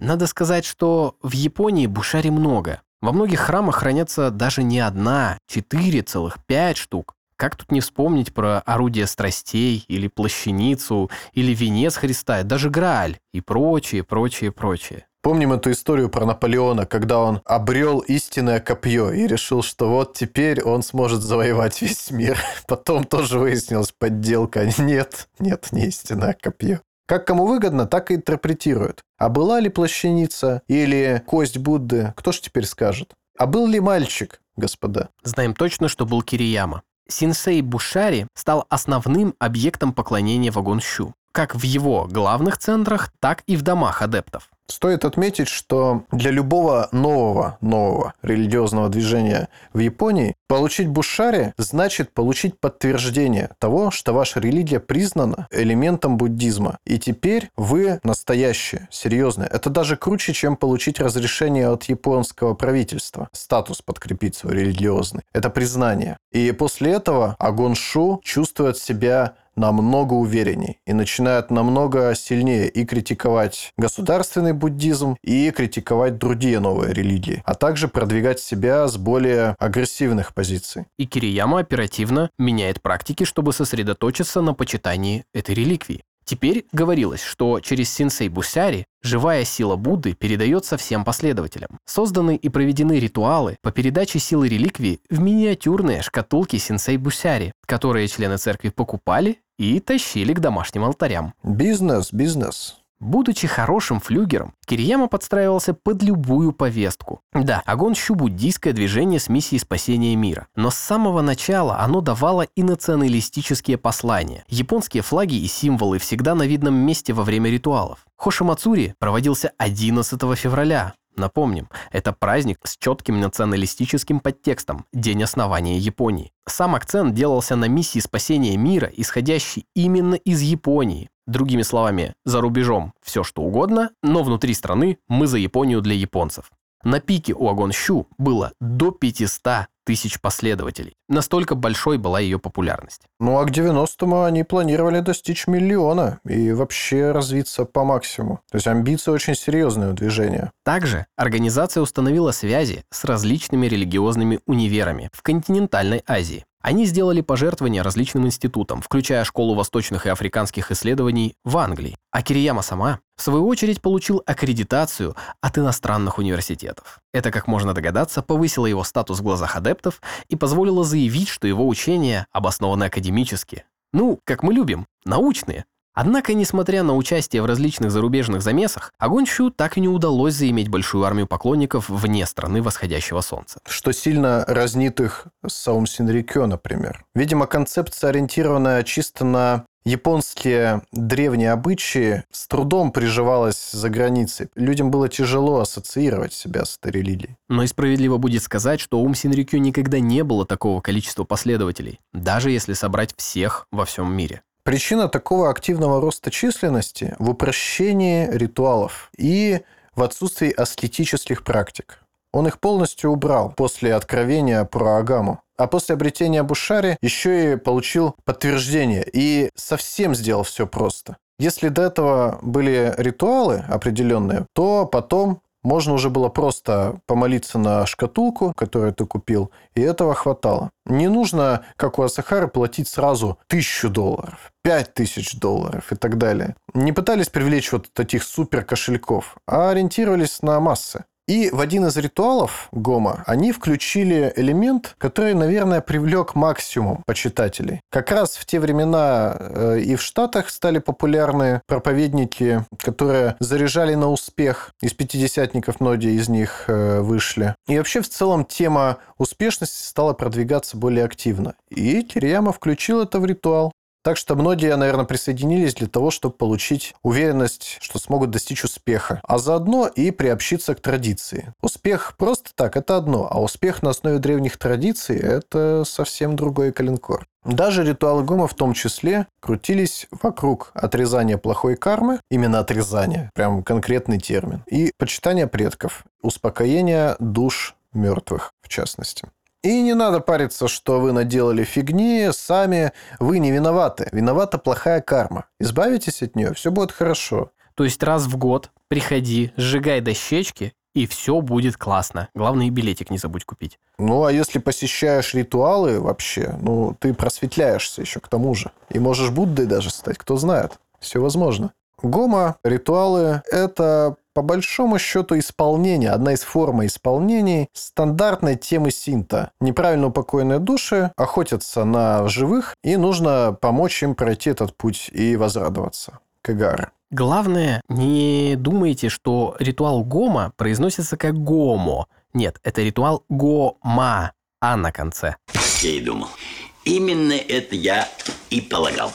Надо сказать, что в Японии бушари много. Во многих храмах хранятся даже не одна, четыре целых пять штук. Как тут не вспомнить про орудие страстей, или плащаницу, или венец Христа, даже Грааль, и прочее, прочее, прочее. Помним эту историю про Наполеона, когда он обрел истинное копье и решил, что вот теперь он сможет завоевать весь мир. Потом тоже выяснилась подделка. Нет, нет, не истинное копье. Как кому выгодно, так и интерпретируют. А была ли плащаница или кость Будды, кто ж теперь скажет? А был ли мальчик, господа? Знаем точно, что был Кирияма. Синсей Бушари стал основным объектом поклонения Вагонщу, как в его главных центрах, так и в домах адептов. Стоит отметить, что для любого нового, нового религиозного движения в Японии получить бушари значит получить подтверждение того, что ваша религия признана элементом буддизма. И теперь вы настоящие, серьезные. Это даже круче, чем получить разрешение от японского правительства. Статус подкрепить свой религиозный. Это признание. И после этого Агоншу чувствует себя намного уверенней и начинает намного сильнее и критиковать государственный буддизм, и критиковать другие новые религии, а также продвигать себя с более агрессивных позиций. И Кирияма оперативно меняет практики, чтобы сосредоточиться на почитании этой реликвии. Теперь говорилось, что через синсей Бусяри живая сила Будды передается всем последователям. Созданы и проведены ритуалы по передаче силы реликвии в миниатюрные шкатулки синсей Бусяри, которые члены церкви покупали и тащили к домашним алтарям. Бизнес, бизнес. Будучи хорошим флюгером, Кирияма подстраивался под любую повестку. Да, Агон Щу – буддийское движение с миссией спасения мира. Но с самого начала оно давало и националистические послания. Японские флаги и символы всегда на видном месте во время ритуалов. Хошимацури проводился 11 февраля, Напомним, это праздник с четким националистическим подтекстом – День основания Японии. Сам акцент делался на миссии спасения мира, исходящей именно из Японии. Другими словами, за рубежом все что угодно, но внутри страны мы за Японию для японцев. На пике у Агонщу было до 500 тысяч последователей. Настолько большой была ее популярность. Ну а к 90-му они планировали достичь миллиона и вообще развиться по максимуму. То есть амбиции очень серьезное движение. Также организация установила связи с различными религиозными универами в континентальной Азии. Они сделали пожертвования различным институтам, включая Школу восточных и африканских исследований в Англии. А Кирияма сама, в свою очередь, получил аккредитацию от иностранных университетов. Это, как можно догадаться, повысило его статус в глазах адептов и позволило заявить, что его учения обоснованы академически. Ну, как мы любим, научные. Однако, несмотря на участие в различных зарубежных замесах, Агонщу так и не удалось заиметь большую армию поклонников вне страны восходящего солнца. Что сильно разнит их с Саум Синрикё, например. Видимо, концепция, ориентированная чисто на японские древние обычаи, с трудом приживалась за границей. Людям было тяжело ассоциировать себя с этой религией. Но и справедливо будет сказать, что у Ум Синрикё никогда не было такого количества последователей, даже если собрать всех во всем мире. Причина такого активного роста численности в упрощении ритуалов и в отсутствии аскетических практик. Он их полностью убрал после откровения про Агаму. А после обретения Бушари еще и получил подтверждение и совсем сделал все просто. Если до этого были ритуалы определенные, то потом можно уже было просто помолиться на шкатулку, которую ты купил, и этого хватало. Не нужно, как у Асахары, платить сразу тысячу долларов, пять тысяч долларов и так далее. Не пытались привлечь вот таких супер кошельков, а ориентировались на массы. И в один из ритуалов Гома они включили элемент, который, наверное, привлек максимум почитателей. Как раз в те времена э, и в Штатах стали популярны проповедники, которые заряжали на успех. Из пятидесятников многие из них э, вышли. И вообще в целом тема успешности стала продвигаться более активно. И Кирияма включил это в ритуал. Так что многие, наверное, присоединились для того, чтобы получить уверенность, что смогут достичь успеха, а заодно и приобщиться к традиции. Успех просто так – это одно, а успех на основе древних традиций – это совсем другой калинкор. Даже ритуалы Гома в том числе крутились вокруг отрезания плохой кармы, именно отрезания, прям конкретный термин, и почитания предков, успокоения душ мертвых в частности. И не надо париться, что вы наделали фигни, сами вы не виноваты. Виновата плохая карма. Избавитесь от нее, все будет хорошо. То есть раз в год приходи, сжигай дощечки, и все будет классно. Главное, и билетик не забудь купить. Ну, а если посещаешь ритуалы вообще, ну, ты просветляешься еще к тому же. И можешь Буддой даже стать, кто знает. Все возможно. Гома, ритуалы – это по большому счету исполнение, одна из форм исполнений стандартной темы синта. Неправильно упокоенные души охотятся на живых, и нужно помочь им пройти этот путь и возрадоваться. Кагары. Главное, не думайте, что ритуал Гома произносится как Гомо. Нет, это ритуал Гома, а на конце. Я и думал. Именно это я и полагал.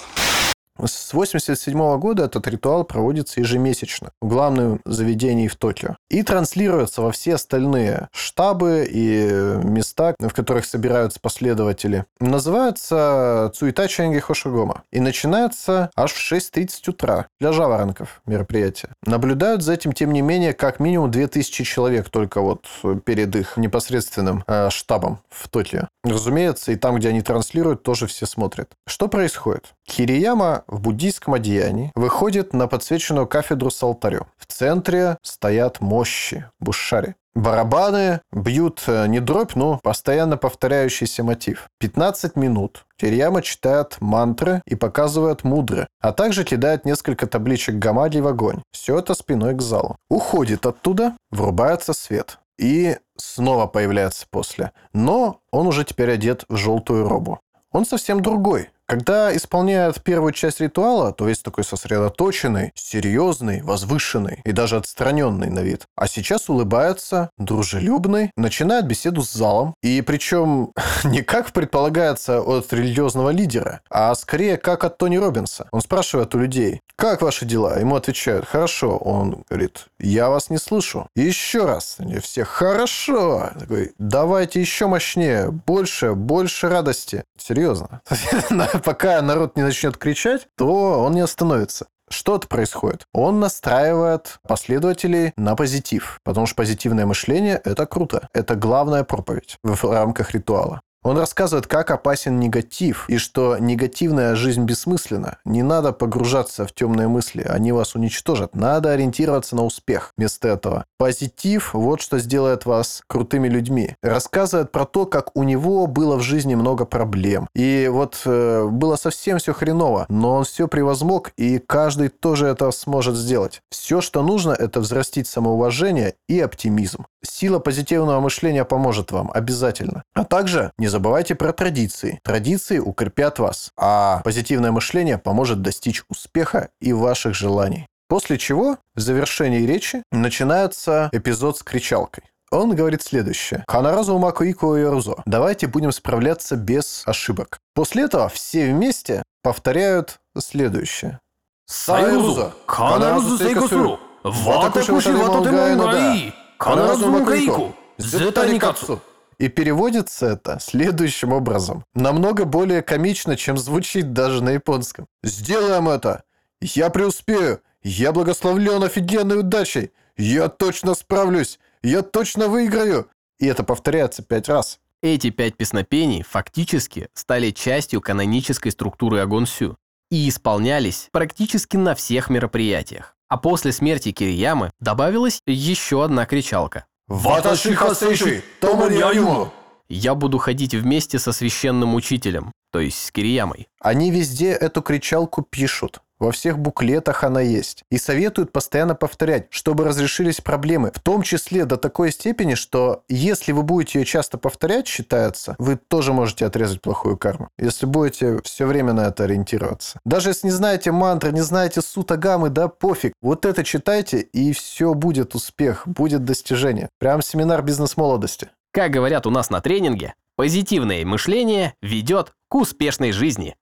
С 1987 года этот ритуал проводится ежемесячно в главном заведении в Токио и транслируется во все остальные штабы и места, в которых собираются последователи. Называется Цуита Чанги Хошигома и начинается аж в 6.30 утра для жаворонков мероприятие. Наблюдают за этим, тем не менее, как минимум 2000 человек только вот перед их непосредственным э, штабом в Токио. Разумеется, и там, где они транслируют, тоже все смотрят. Что происходит? Кирияма в буддийском одеянии выходит на подсвеченную кафедру с алтарем. В центре стоят мощи, бушари. Барабаны бьют э, не дробь, но постоянно повторяющийся мотив. 15 минут Кирьяма читает мантры и показывает мудры, а также кидает несколько табличек гамади в огонь. Все это спиной к залу. Уходит оттуда, врубается свет. И снова появляется после. Но он уже теперь одет в желтую робу. Он совсем другой. Когда исполняют первую часть ритуала, то есть такой сосредоточенный, серьезный, возвышенный и даже отстраненный на вид. А сейчас улыбается, дружелюбный, начинает беседу с залом. И причем не как предполагается от религиозного лидера, а скорее как от Тони Робинса. Он спрашивает у людей, как ваши дела? Ему отвечают, хорошо. Он говорит, я вас не слышу. Еще раз. Они все, хорошо. Такой, давайте еще мощнее, больше, больше радости. Серьезно. Пока народ не начнет кричать, то он не остановится. Что-то происходит. Он настраивает последователей на позитив. Потому что позитивное мышление – это круто. Это главная проповедь в рамках ритуала. Он рассказывает, как опасен негатив, и что негативная жизнь бессмысленна. Не надо погружаться в темные мысли, они вас уничтожат. Надо ориентироваться на успех вместо этого. Позитив – вот что сделает вас крутыми людьми. Рассказывает про то, как у него было в жизни много проблем. И вот э, было совсем все хреново, но он все превозмог, и каждый тоже это сможет сделать. Все, что нужно, это взрастить самоуважение и оптимизм. Сила позитивного мышления поможет вам обязательно. А также не забывайте про традиции. Традиции укрепят вас, а позитивное мышление поможет достичь успеха и ваших желаний. После чего в завершении речи начинается эпизод с кричалкой. Он говорит следующее. Ханаразу маку ико йорузо. Давайте будем справляться без ошибок. После этого все вместе повторяют следующее. Союзу, канарузу сейкосуру, ватакуши вататему гаи, канаразу макаику, зетаникацу. И переводится это следующим образом. Намного более комично, чем звучит даже на японском. «Сделаем это! Я преуспею! Я благословлен офигенной удачей! Я точно справлюсь! Я точно выиграю!» И это повторяется пять раз. Эти пять песнопений фактически стали частью канонической структуры Агонсю и исполнялись практически на всех мероприятиях. А после смерти Кириямы добавилась еще одна кричалка. «Ваташи хасэши, томарьяюмо!» Я буду ходить вместе со священным учителем, то есть с Кириямой. Они везде эту кричалку пишут. Во всех буклетах она есть. И советуют постоянно повторять, чтобы разрешились проблемы. В том числе до такой степени, что если вы будете ее часто повторять, считается, вы тоже можете отрезать плохую карму. Если будете все время на это ориентироваться. Даже если не знаете мантры, не знаете сутагамы, да пофиг. Вот это читайте, и все будет успех, будет достижение. Прям семинар бизнес-молодости. Как говорят у нас на тренинге, позитивное мышление ведет к успешной жизни.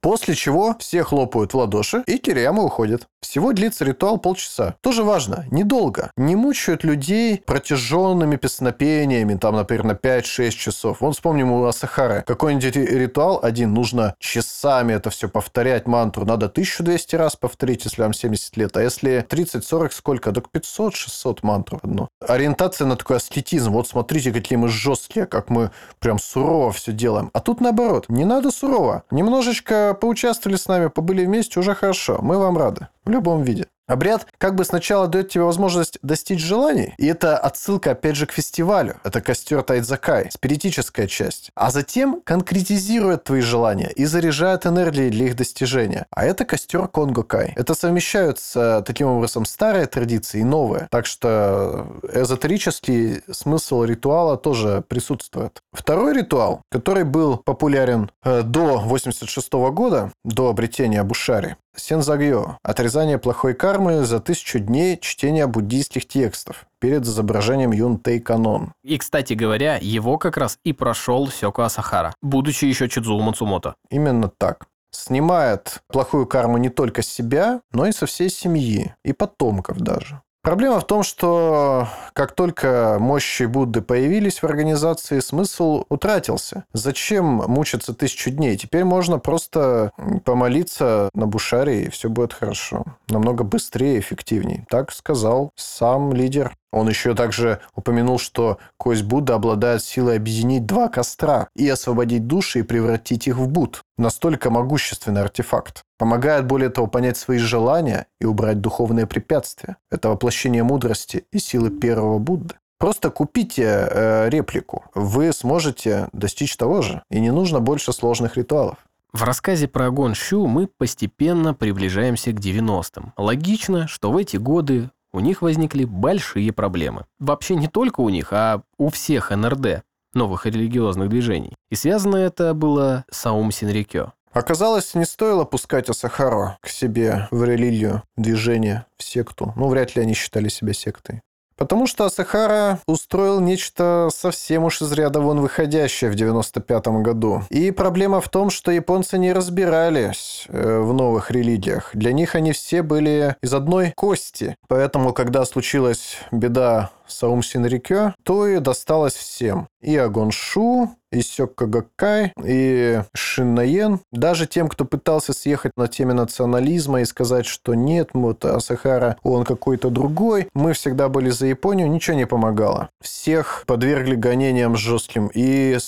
После чего все хлопают в ладоши, и Кирияма уходит. Всего длится ритуал полчаса. Тоже важно, недолго. Не мучают людей протяженными песнопениями, там, например, на 5-6 часов. Вон вспомним у Асахары. Какой-нибудь ритуал один, нужно часами это все повторять, мантру. Надо 1200 раз повторить, если вам 70 лет. А если 30-40, сколько? Так 500-600 мантру одну. Ориентация на такой аскетизм. Вот смотрите, какие мы жесткие, как мы прям сурово все делаем. А тут наоборот. Не надо сурово. Немножечко поучаствовали с нами, побыли вместе, уже хорошо. Мы вам рады. В любом виде. Обряд как бы сначала дает тебе возможность достичь желаний, и это отсылка, опять же, к фестивалю. Это костер Тайдзакай, спиритическая часть. А затем конкретизирует твои желания и заряжает энергией для их достижения. А это костер Конгокай. Это совмещаются таким образом старые традиции и новые. Так что эзотерический смысл ритуала тоже присутствует. Второй ритуал, который был популярен э, до 86 года, до обретения Бушари, Сензагьё – отрезание плохой кармы за тысячу дней чтения буддийских текстов перед изображением Юнтей Канон. И, кстати говоря, его как раз и прошел Сёко Асахара, будучи еще Чидзуо Мацумото. Именно так. Снимает плохую карму не только с себя, но и со всей семьи, и потомков даже. Проблема в том, что как только мощи Будды появились в организации, смысл утратился. Зачем мучиться тысячу дней? Теперь можно просто помолиться на Бушаре, и все будет хорошо. Намного быстрее и эффективнее. Так сказал сам лидер. Он еще также упомянул, что кость Будды обладает силой объединить два костра и освободить души и превратить их в Буд. Настолько могущественный артефакт. Помогает, более того, понять свои желания и убрать духовные препятствия. Это воплощение мудрости и силы первого Будды. Просто купите э, реплику. Вы сможете достичь того же. И не нужно больше сложных ритуалов. В рассказе про огонь Щу мы постепенно приближаемся к 90-м. Логично, что в эти годы у них возникли большие проблемы. Вообще не только у них, а у всех НРД. новых религиозных движений. И связано это было с Аум Синрикё. Оказалось, не стоило пускать Асахару к себе в религию, в движение, в секту. Ну, вряд ли они считали себя сектой. Потому что Асахара устроил нечто совсем уж из ряда вон выходящее в 95 году. И проблема в том, что японцы не разбирались э, в новых религиях. Для них они все были из одной кости. Поэтому, когда случилась беда с Аум Синрикё, то и досталось всем. И Агоншу, и Сёкка Гаккай, и Шиннаен. Даже тем, кто пытался съехать на теме национализма и сказать, что нет, вот Асахара, он какой-то другой, мы всегда были за Японию, ничего не помогало. Всех подвергли гонениям жестким и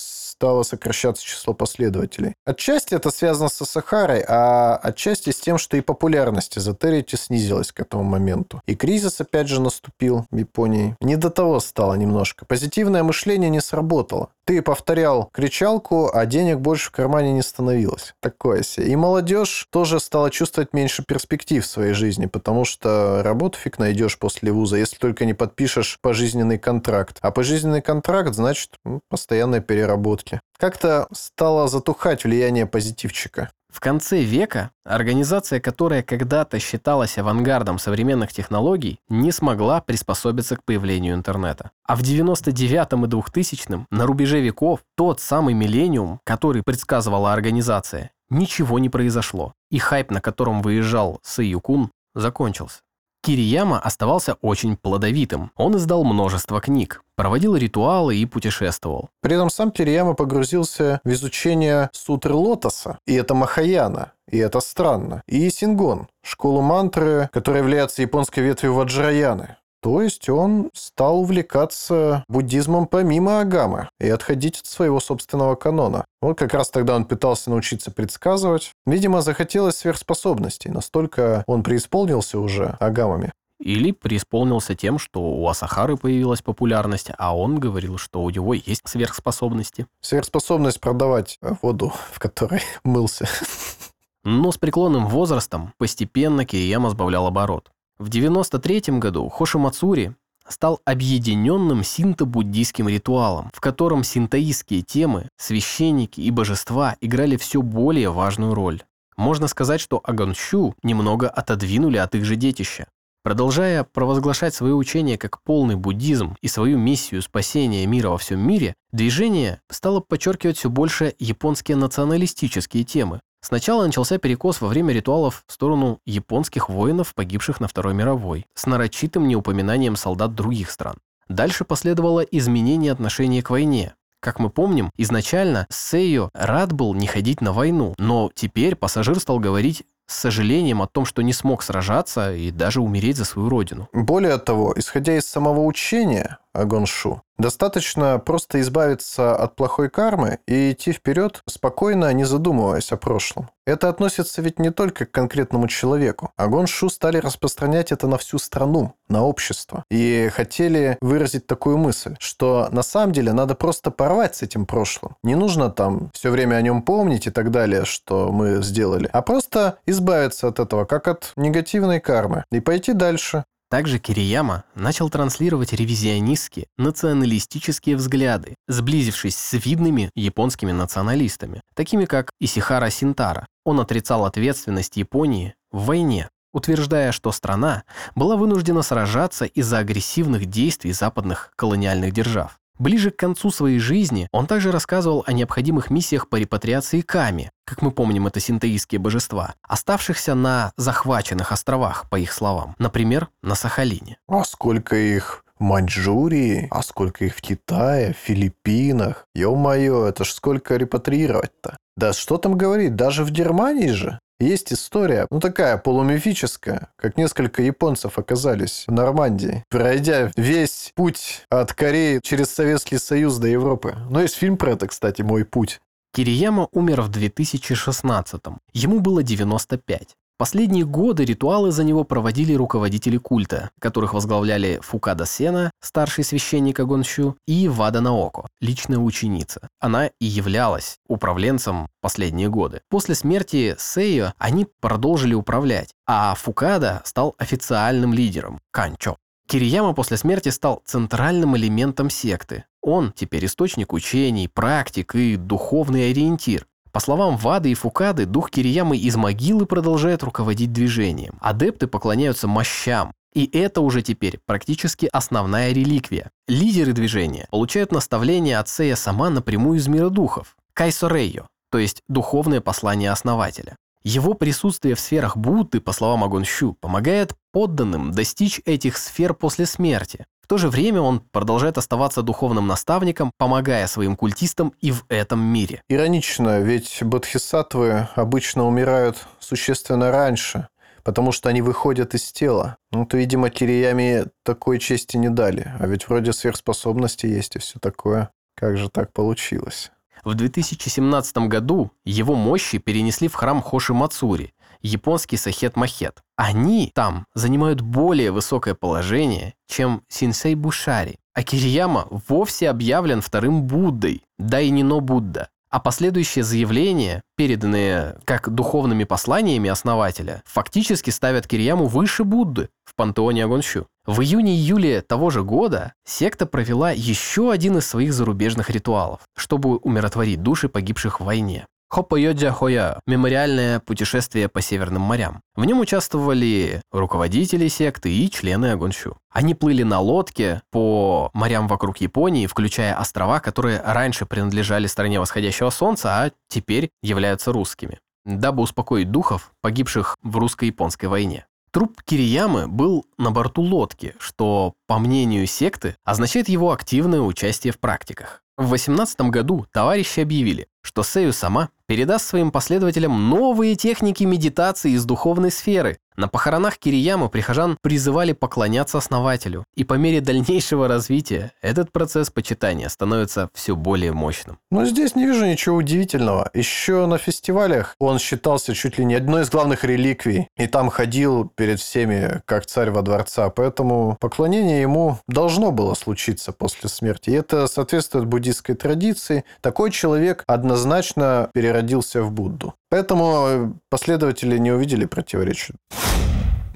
стало сокращаться число последователей. Отчасти это связано со Сахарой, а отчасти с тем, что и популярность эзотерики снизилась к этому моменту. И кризис опять же наступил в Японии. Не до того стало немножко. Позитивное мышление не сработало. Ты повторял кричалку, а денег больше в кармане не становилось. Такое себе. И молодежь тоже стала чувствовать меньше перспектив в своей жизни, потому что работу фиг найдешь после вуза, если только не подпишешь пожизненный контракт. А пожизненный контракт значит ну, постоянные переработки. Как-то стало затухать влияние позитивчика. В конце века организация, которая когда-то считалась авангардом современных технологий, не смогла приспособиться к появлению интернета. А в 99-м и 2000-м, на рубеже веков, тот самый миллениум, который предсказывала организация, ничего не произошло. И хайп, на котором выезжал Сэйюкун, закончился. Кирияма оставался очень плодовитым. Он издал множество книг, проводил ритуалы и путешествовал. При этом сам Кирияма погрузился в изучение сутры лотоса, и это Махаяна, и это странно, и Сингон, школу мантры, которая является японской ветвью Ваджраяны. То есть он стал увлекаться буддизмом помимо Агамы и отходить от своего собственного канона. Вот как раз тогда он пытался научиться предсказывать. Видимо, захотелось сверхспособностей. Настолько он преисполнился уже Агамами. Или преисполнился тем, что у Асахары появилась популярность, а он говорил, что у него есть сверхспособности. Сверхспособность продавать воду, в которой мылся. Но с преклонным возрастом постепенно Кирияма сбавлял оборот. В 93 году Хоши Мацури стал объединенным синто-буддийским ритуалом, в котором синтоистские темы, священники и божества играли все более важную роль. Можно сказать, что Агонщу немного отодвинули от их же детища. Продолжая провозглашать свое учение как полный буддизм и свою миссию спасения мира во всем мире, движение стало подчеркивать все больше японские националистические темы, Сначала начался перекос во время ритуалов в сторону японских воинов, погибших на Второй мировой, с нарочитым неупоминанием солдат других стран. Дальше последовало изменение отношения к войне. Как мы помним, изначально Сейо рад был не ходить на войну, но теперь пассажир стал говорить с сожалением о том, что не смог сражаться и даже умереть за свою родину. Более того, исходя из самого учения Гоншу, достаточно просто избавиться от плохой кармы и идти вперед, спокойно, не задумываясь о прошлом. Это относится ведь не только к конкретному человеку. А Гоншу стали распространять это на всю страну, на общество. И хотели выразить такую мысль, что на самом деле надо просто порвать с этим прошлым. Не нужно там все время о нем помнить и так далее, что мы сделали, а просто избавиться от этого, как от негативной кармы, и пойти дальше. Также Кирияма начал транслировать ревизионистские, националистические взгляды, сблизившись с видными японскими националистами, такими как Исихара Синтара. Он отрицал ответственность Японии в войне, утверждая, что страна была вынуждена сражаться из-за агрессивных действий западных колониальных держав. Ближе к концу своей жизни он также рассказывал о необходимых миссиях по репатриации Ками, как мы помним, это синтоистские божества, оставшихся на захваченных островах, по их словам, например, на Сахалине. А сколько их в Маньчжурии, а сколько их в Китае, в Филиппинах. Ё-моё, это ж сколько репатриировать-то. Да что там говорить, даже в Германии же. Есть история, ну такая полумифическая, как несколько японцев оказались в Нормандии, пройдя весь путь от Кореи через Советский Союз до Европы. Ну, есть фильм про это, кстати, «Мой путь». Кирияма умер в 2016-м. Ему было 95. Последние годы ритуалы за него проводили руководители культа, которых возглавляли Фукада Сена, старший священник Агонщу, и Вада Наоко, личная ученица. Она и являлась управленцем последние годы. После смерти Сейо они продолжили управлять, а Фукада стал официальным лидером – Канчо. Кирияма после смерти стал центральным элементом секты. Он теперь источник учений, практик и духовный ориентир. По словам Вады и Фукады, дух Кириямы из могилы продолжает руководить движением. Адепты поклоняются мощам, и это уже теперь практически основная реликвия. Лидеры движения получают наставления от Сея сама напрямую из мира духов. Кайсорейо, то есть духовное послание основателя. Его присутствие в сферах Будды, по словам Агонщу, помогает подданным достичь этих сфер после смерти. В то же время он продолжает оставаться духовным наставником, помогая своим культистам и в этом мире. Иронично, ведь бодхисаттвы обычно умирают существенно раньше, потому что они выходят из тела. Ну, то, видимо, Кириями такой чести не дали. А ведь вроде сверхспособности есть и все такое. Как же так получилось? В 2017 году его мощи перенесли в храм Хоши Мацури, японский Сахет Махет. Они там занимают более высокое положение, чем Синсей Бушари. А Кирияма вовсе объявлен вторым Буддой, Дайнино Будда. А последующие заявления, переданные как духовными посланиями основателя, фактически ставят Кирьяму выше Будды в пантеоне Агонщу. В июне-июле того же года секта провела еще один из своих зарубежных ритуалов, чтобы умиротворить души погибших в войне. Хоппойоджа Хоя – мемориальное путешествие по Северным морям. В нем участвовали руководители секты и члены Агонщу. Они плыли на лодке по морям вокруг Японии, включая острова, которые раньше принадлежали стране восходящего солнца, а теперь являются русскими, дабы успокоить духов, погибших в русско-японской войне. Труп Кириямы был на борту лодки, что, по мнению секты, означает его активное участие в практиках. В 18 году товарищи объявили, что Сею сама передаст своим последователям новые техники медитации из духовной сферы. На похоронах Кириямы прихожан призывали поклоняться основателю, и по мере дальнейшего развития этот процесс почитания становится все более мощным. Но здесь не вижу ничего удивительного. Еще на фестивалях он считался чуть ли не одной из главных реликвий, и там ходил перед всеми как царь во дворца, поэтому поклонение ему должно было случиться после смерти. И это соответствует буддийской традиции. Такой человек однозначно переродился в Будду. Поэтому последователи не увидели противоречия.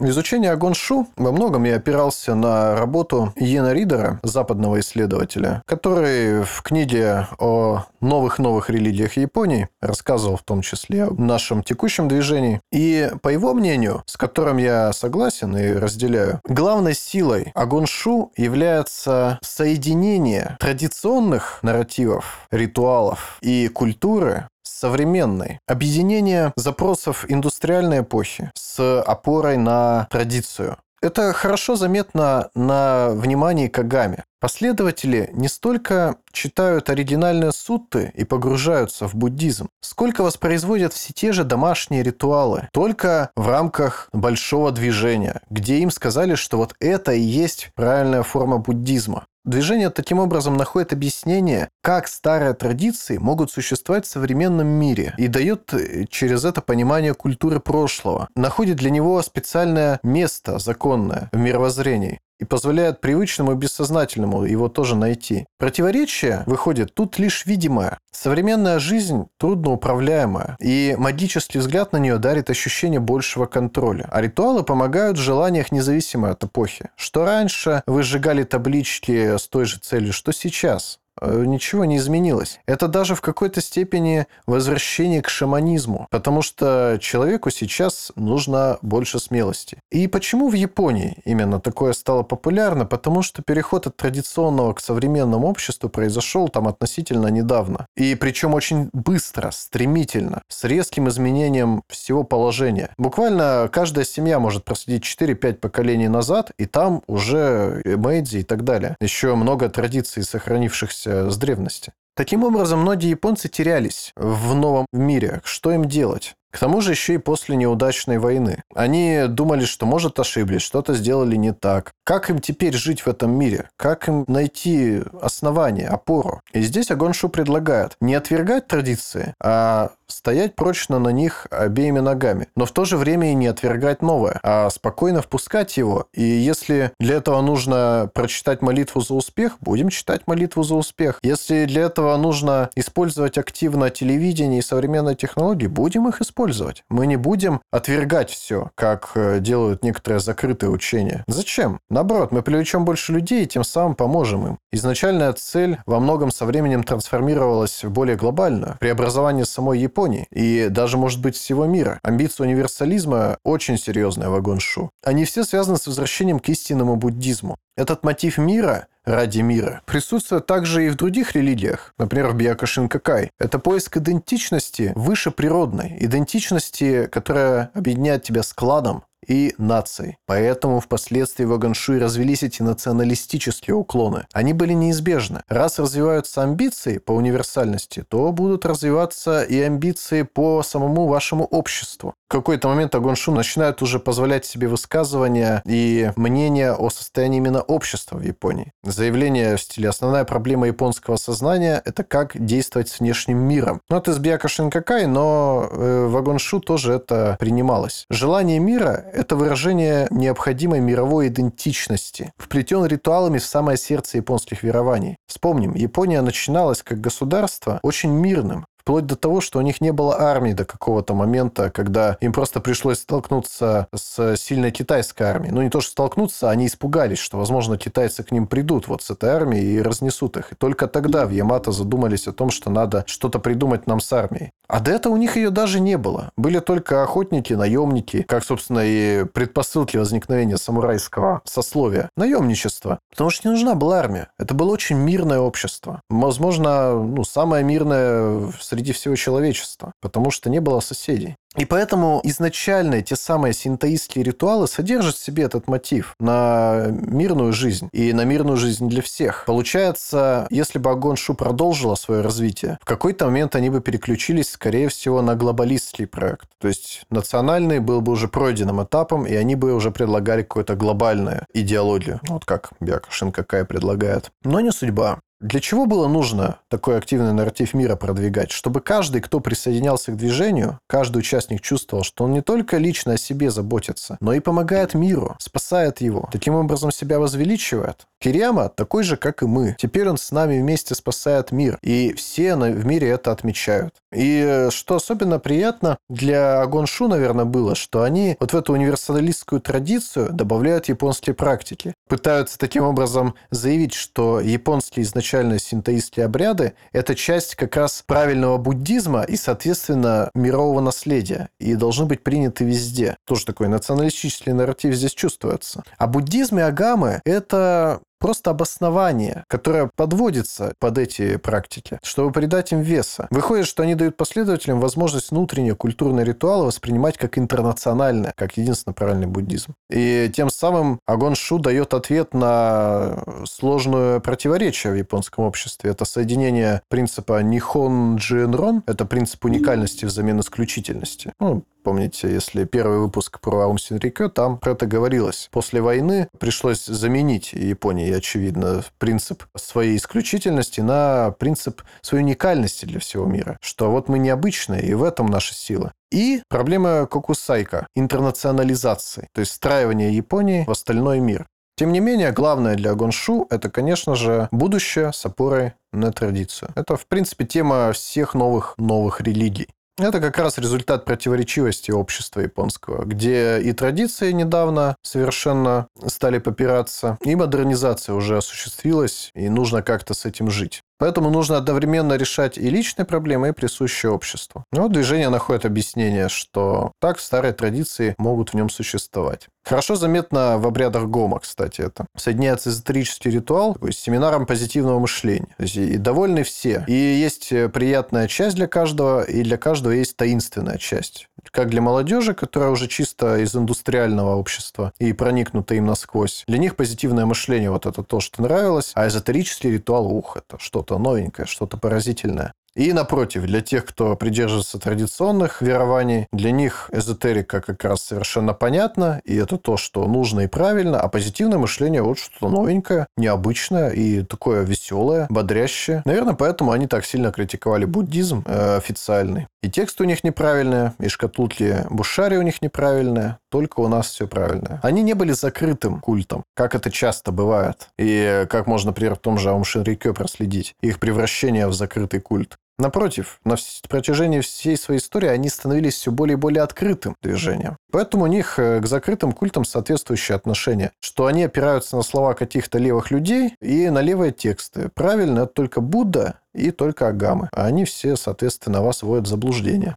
Изучение Агоншу во многом я опирался на работу Йена Ридера, западного исследователя, который в книге о новых-новых религиях Японии рассказывал в том числе о нашем текущем движении. И по его мнению, с которым я согласен и разделяю, главной силой Агоншу является соединение традиционных нарративов, ритуалов и культуры современной. Объединение запросов индустриальной эпохи с опорой на традицию. Это хорошо заметно на внимании Кагами. Последователи не столько читают оригинальные сутты и погружаются в буддизм, сколько воспроизводят все те же домашние ритуалы, только в рамках большого движения, где им сказали, что вот это и есть правильная форма буддизма. Движение таким образом находит объяснение, как старые традиции могут существовать в современном мире и дает э, через это понимание культуры прошлого. Находит для него специальное место законное в мировоззрении и позволяет привычному и бессознательному его тоже найти. Противоречие, выходит, тут лишь видимое. Современная жизнь трудноуправляемая, и магический взгляд на нее дарит ощущение большего контроля. А ритуалы помогают в желаниях независимо от эпохи. Что раньше вы сжигали таблички с той же целью, что сейчас. Э, ничего не изменилось. Это даже в какой-то степени возвращение к шаманизму, потому что человеку сейчас нужно больше смелости. И почему в Японии именно такое стало популярно? Потому что переход от традиционного к современному обществу произошел там относительно недавно. И причем очень быстро, стремительно, с резким изменением всего положения. Буквально каждая семья может проследить 4-5 поколений назад, и там уже Мэйдзи и так далее. Еще много традиций, сохранившихся с древности. Таким образом, многие японцы терялись в новом мире. Что им делать? К тому же еще и после неудачной войны. Они думали, что, может, ошиблись, что-то сделали не так. Как им теперь жить в этом мире? Как им найти основание, опору? И здесь Агоншу предлагает не отвергать традиции, а стоять прочно на них обеими ногами, но в то же время и не отвергать новое, а спокойно впускать его. И если для этого нужно прочитать молитву за успех, будем читать молитву за успех. Если для этого нужно использовать активно телевидение и современные технологии, будем их использовать. Мы не будем отвергать все, как э, делают некоторые закрытые учения. Зачем? Наоборот, мы привлечем больше людей и тем самым поможем им. Изначальная цель во многом со временем трансформировалась в более глобальную. Преобразование самой Японии и даже, может быть, всего мира. Амбиция универсализма очень серьезная в Агоншу. Они все связаны с возвращением к истинному буддизму. Этот мотив мира ради мира присутствует также и в других религиях, например, в Бьякошин Какай. Это поиск идентичности выше природной, идентичности, которая объединяет тебя с кладом, и нацией. Поэтому впоследствии в Аганшуи развелись эти националистические уклоны. Они были неизбежны. Раз развиваются амбиции по универсальности, то будут развиваться и амбиции по самому вашему обществу. Какой-то момент Агоншу начинает уже позволять себе высказывания и мнения о состоянии именно общества в Японии. Заявление в стиле «Основная проблема японского сознания – это как действовать с внешним миром». Ну, это из Бьяка Шинкакай, но э, в Агоншу тоже это принималось. Желание мира – это выражение необходимой мировой идентичности, вплетен ритуалами в самое сердце японских верований. Вспомним, Япония начиналась как государство очень мирным, вплоть до того, что у них не было армии до какого-то момента, когда им просто пришлось столкнуться с сильной китайской армией. Ну, не то, что столкнуться, они испугались, что, возможно, китайцы к ним придут вот с этой армией и разнесут их. И только тогда в Ямато задумались о том, что надо что-то придумать нам с армией. А до этого у них ее даже не было. Были только охотники, наемники, как, собственно, и предпосылки возникновения самурайского сословия. Наемничество. Потому что не нужна была армия. Это было очень мирное общество. Возможно, ну, самое мирное среди всего человечества. Потому что не было соседей. И поэтому изначально те самые синтоистские ритуалы содержат в себе этот мотив на мирную жизнь и на мирную жизнь для всех. Получается, если бы Агон Шу продолжила свое развитие, в какой-то момент они бы переключились, скорее всего, на глобалистский проект. То есть национальный был бы уже пройденным этапом, и они бы уже предлагали какую-то глобальную идеологию. Вот как Бяка Шинкакай предлагает. Но не судьба. Для чего было нужно такой активный нарратив мира продвигать? Чтобы каждый, кто присоединялся к движению, каждый участник чувствовал, что он не только лично о себе заботится, но и помогает миру, спасает его. Таким образом себя возвеличивает. Кирияма такой же, как и мы. Теперь он с нами вместе спасает мир. И все в мире это отмечают. И что особенно приятно для Агоншу, наверное, было, что они вот в эту универсалистскую традицию добавляют японские практики. Пытаются таким образом заявить, что японские изначально синтоистские обряды – это часть как раз правильного буддизма и, соответственно, мирового наследия. И должны быть приняты везде. Тоже такой националистический нарратив здесь чувствуется. А буддизм и агамы – это просто обоснование, которое подводится под эти практики, чтобы придать им веса. Выходит, что они дают последователям возможность внутренние культурные ритуалы воспринимать как интернациональные, как единственно правильный буддизм. И тем самым Агон Шу дает ответ на сложное противоречие в японском обществе. Это соединение принципа Нихон Джинрон, это принцип уникальности взамен исключительности. Ну, Помните, если первый выпуск про Аум Синрикё, там про это говорилось. После войны пришлось заменить Японии, очевидно, принцип своей исключительности на принцип своей уникальности для всего мира. Что вот мы необычные, и в этом наша сила. И проблема Кокусайка – интернационализации, то есть встраивание Японии в остальной мир. Тем не менее, главное для Гоншу – это, конечно же, будущее с опорой на традицию. Это, в принципе, тема всех новых новых религий. Это как раз результат противоречивости общества японского, где и традиции недавно совершенно стали попираться, и модернизация уже осуществилась, и нужно как-то с этим жить. Поэтому нужно одновременно решать и личные проблемы, и присущие обществу. Но движение находит объяснение, что так старые традиции могут в нем существовать. Хорошо заметно в обрядах Гома, кстати, это. Соединяется эзотерический ритуал с семинаром позитивного мышления. То есть, и довольны все. И есть приятная часть для каждого, и для каждого есть таинственная часть. Как для молодежи, которая уже чисто из индустриального общества и проникнута им насквозь. Для них позитивное мышление вот это то, что нравилось, а эзотерический ритуал, ух, это что что-то новенькое, что-то поразительное. И напротив, для тех, кто придерживается традиционных верований, для них эзотерика как раз совершенно понятна, и это то, что нужно и правильно, а позитивное мышление вот что-то новенькое, необычное и такое веселое, бодрящее. Наверное, поэтому они так сильно критиковали буддизм э, официальный. И текст у них неправильный, и шкатулки Бушари у них неправильные, только у нас все правильное. Они не были закрытым культом, как это часто бывает. И как можно, например, в том же Аум Шинрикё проследить. Их превращение в закрытый культ. Напротив, на протяжении всей своей истории они становились все более и более открытым движением. Поэтому у них э, к закрытым культам соответствующее отношение, что они опираются на слова каких-то левых людей и на левые тексты. Правильно, это только Будда и только Агамы. А они все, соответственно, вас вводят в заблуждение.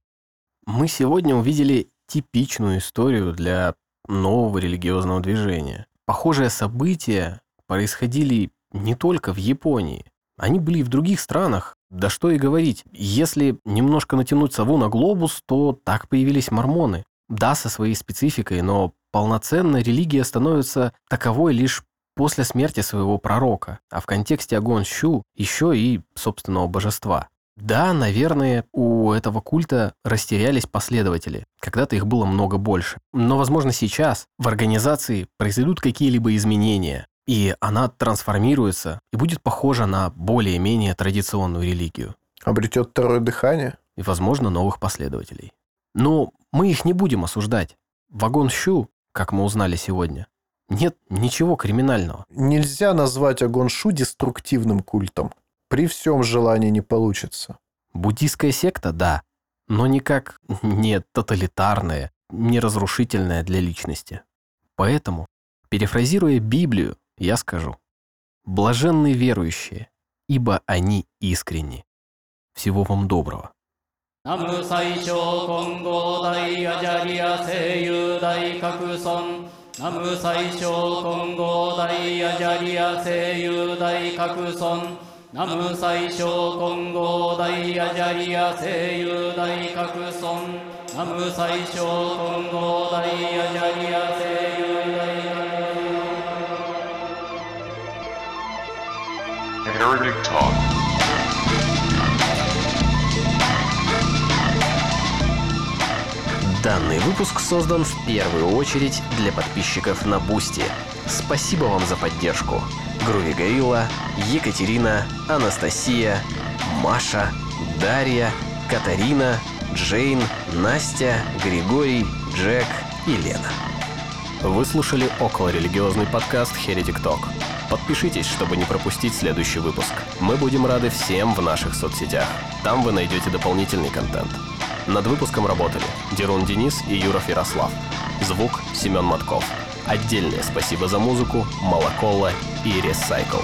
Мы сегодня увидели типичную историю для нового религиозного движения. Похожие события происходили не только в Японии. Они были и в других странах. Да что и говорить, если немножко натянуть сову на глобус, то так появились мормоны. Да, со своей спецификой, но полноценная религия становится таковой лишь после смерти своего пророка, а в контексте Агон Щу еще и собственного божества. Да, наверное, у этого культа растерялись последователи. Когда-то их было много больше. Но, возможно, сейчас в организации произойдут какие-либо изменения, и она трансформируется и будет похожа на более-менее традиционную религию. Обретет второе дыхание? И, возможно, новых последователей. Но мы их не будем осуждать. Вагон Щу, как мы узнали сегодня, нет ничего криминального. Нельзя назвать Агоншу деструктивным культом. При всем желании не получится. Буддийская секта, да, но никак не тоталитарная, не разрушительная для личности. Поэтому, перефразируя Библию, я скажу, блаженные верующие, ибо они искренни. Всего вам доброго. 南無最小金剛大アジャリア声優大各尊南無最小金剛大アジャリア声優大各尊 南無最小金剛大アジャリア声優大各尊南無最小金剛大アジャリア声優大各尊 Heretic Talk. Данный выпуск создан в первую очередь для подписчиков на Бусти. Спасибо вам за поддержку. Груви Горилла, Екатерина, Анастасия, Маша, Дарья, Катарина, Джейн, Настя, Григорий, Джек и Лена. Вы слушали околорелигиозный подкаст Heretic Talk. Подпишитесь, чтобы не пропустить следующий выпуск. Мы будем рады всем в наших соцсетях. Там вы найдете дополнительный контент. Над выпуском работали Дерун Денис и Юров Ярослав. Звук Семен Матков. Отдельное спасибо за музыку, Молокола и Recycle.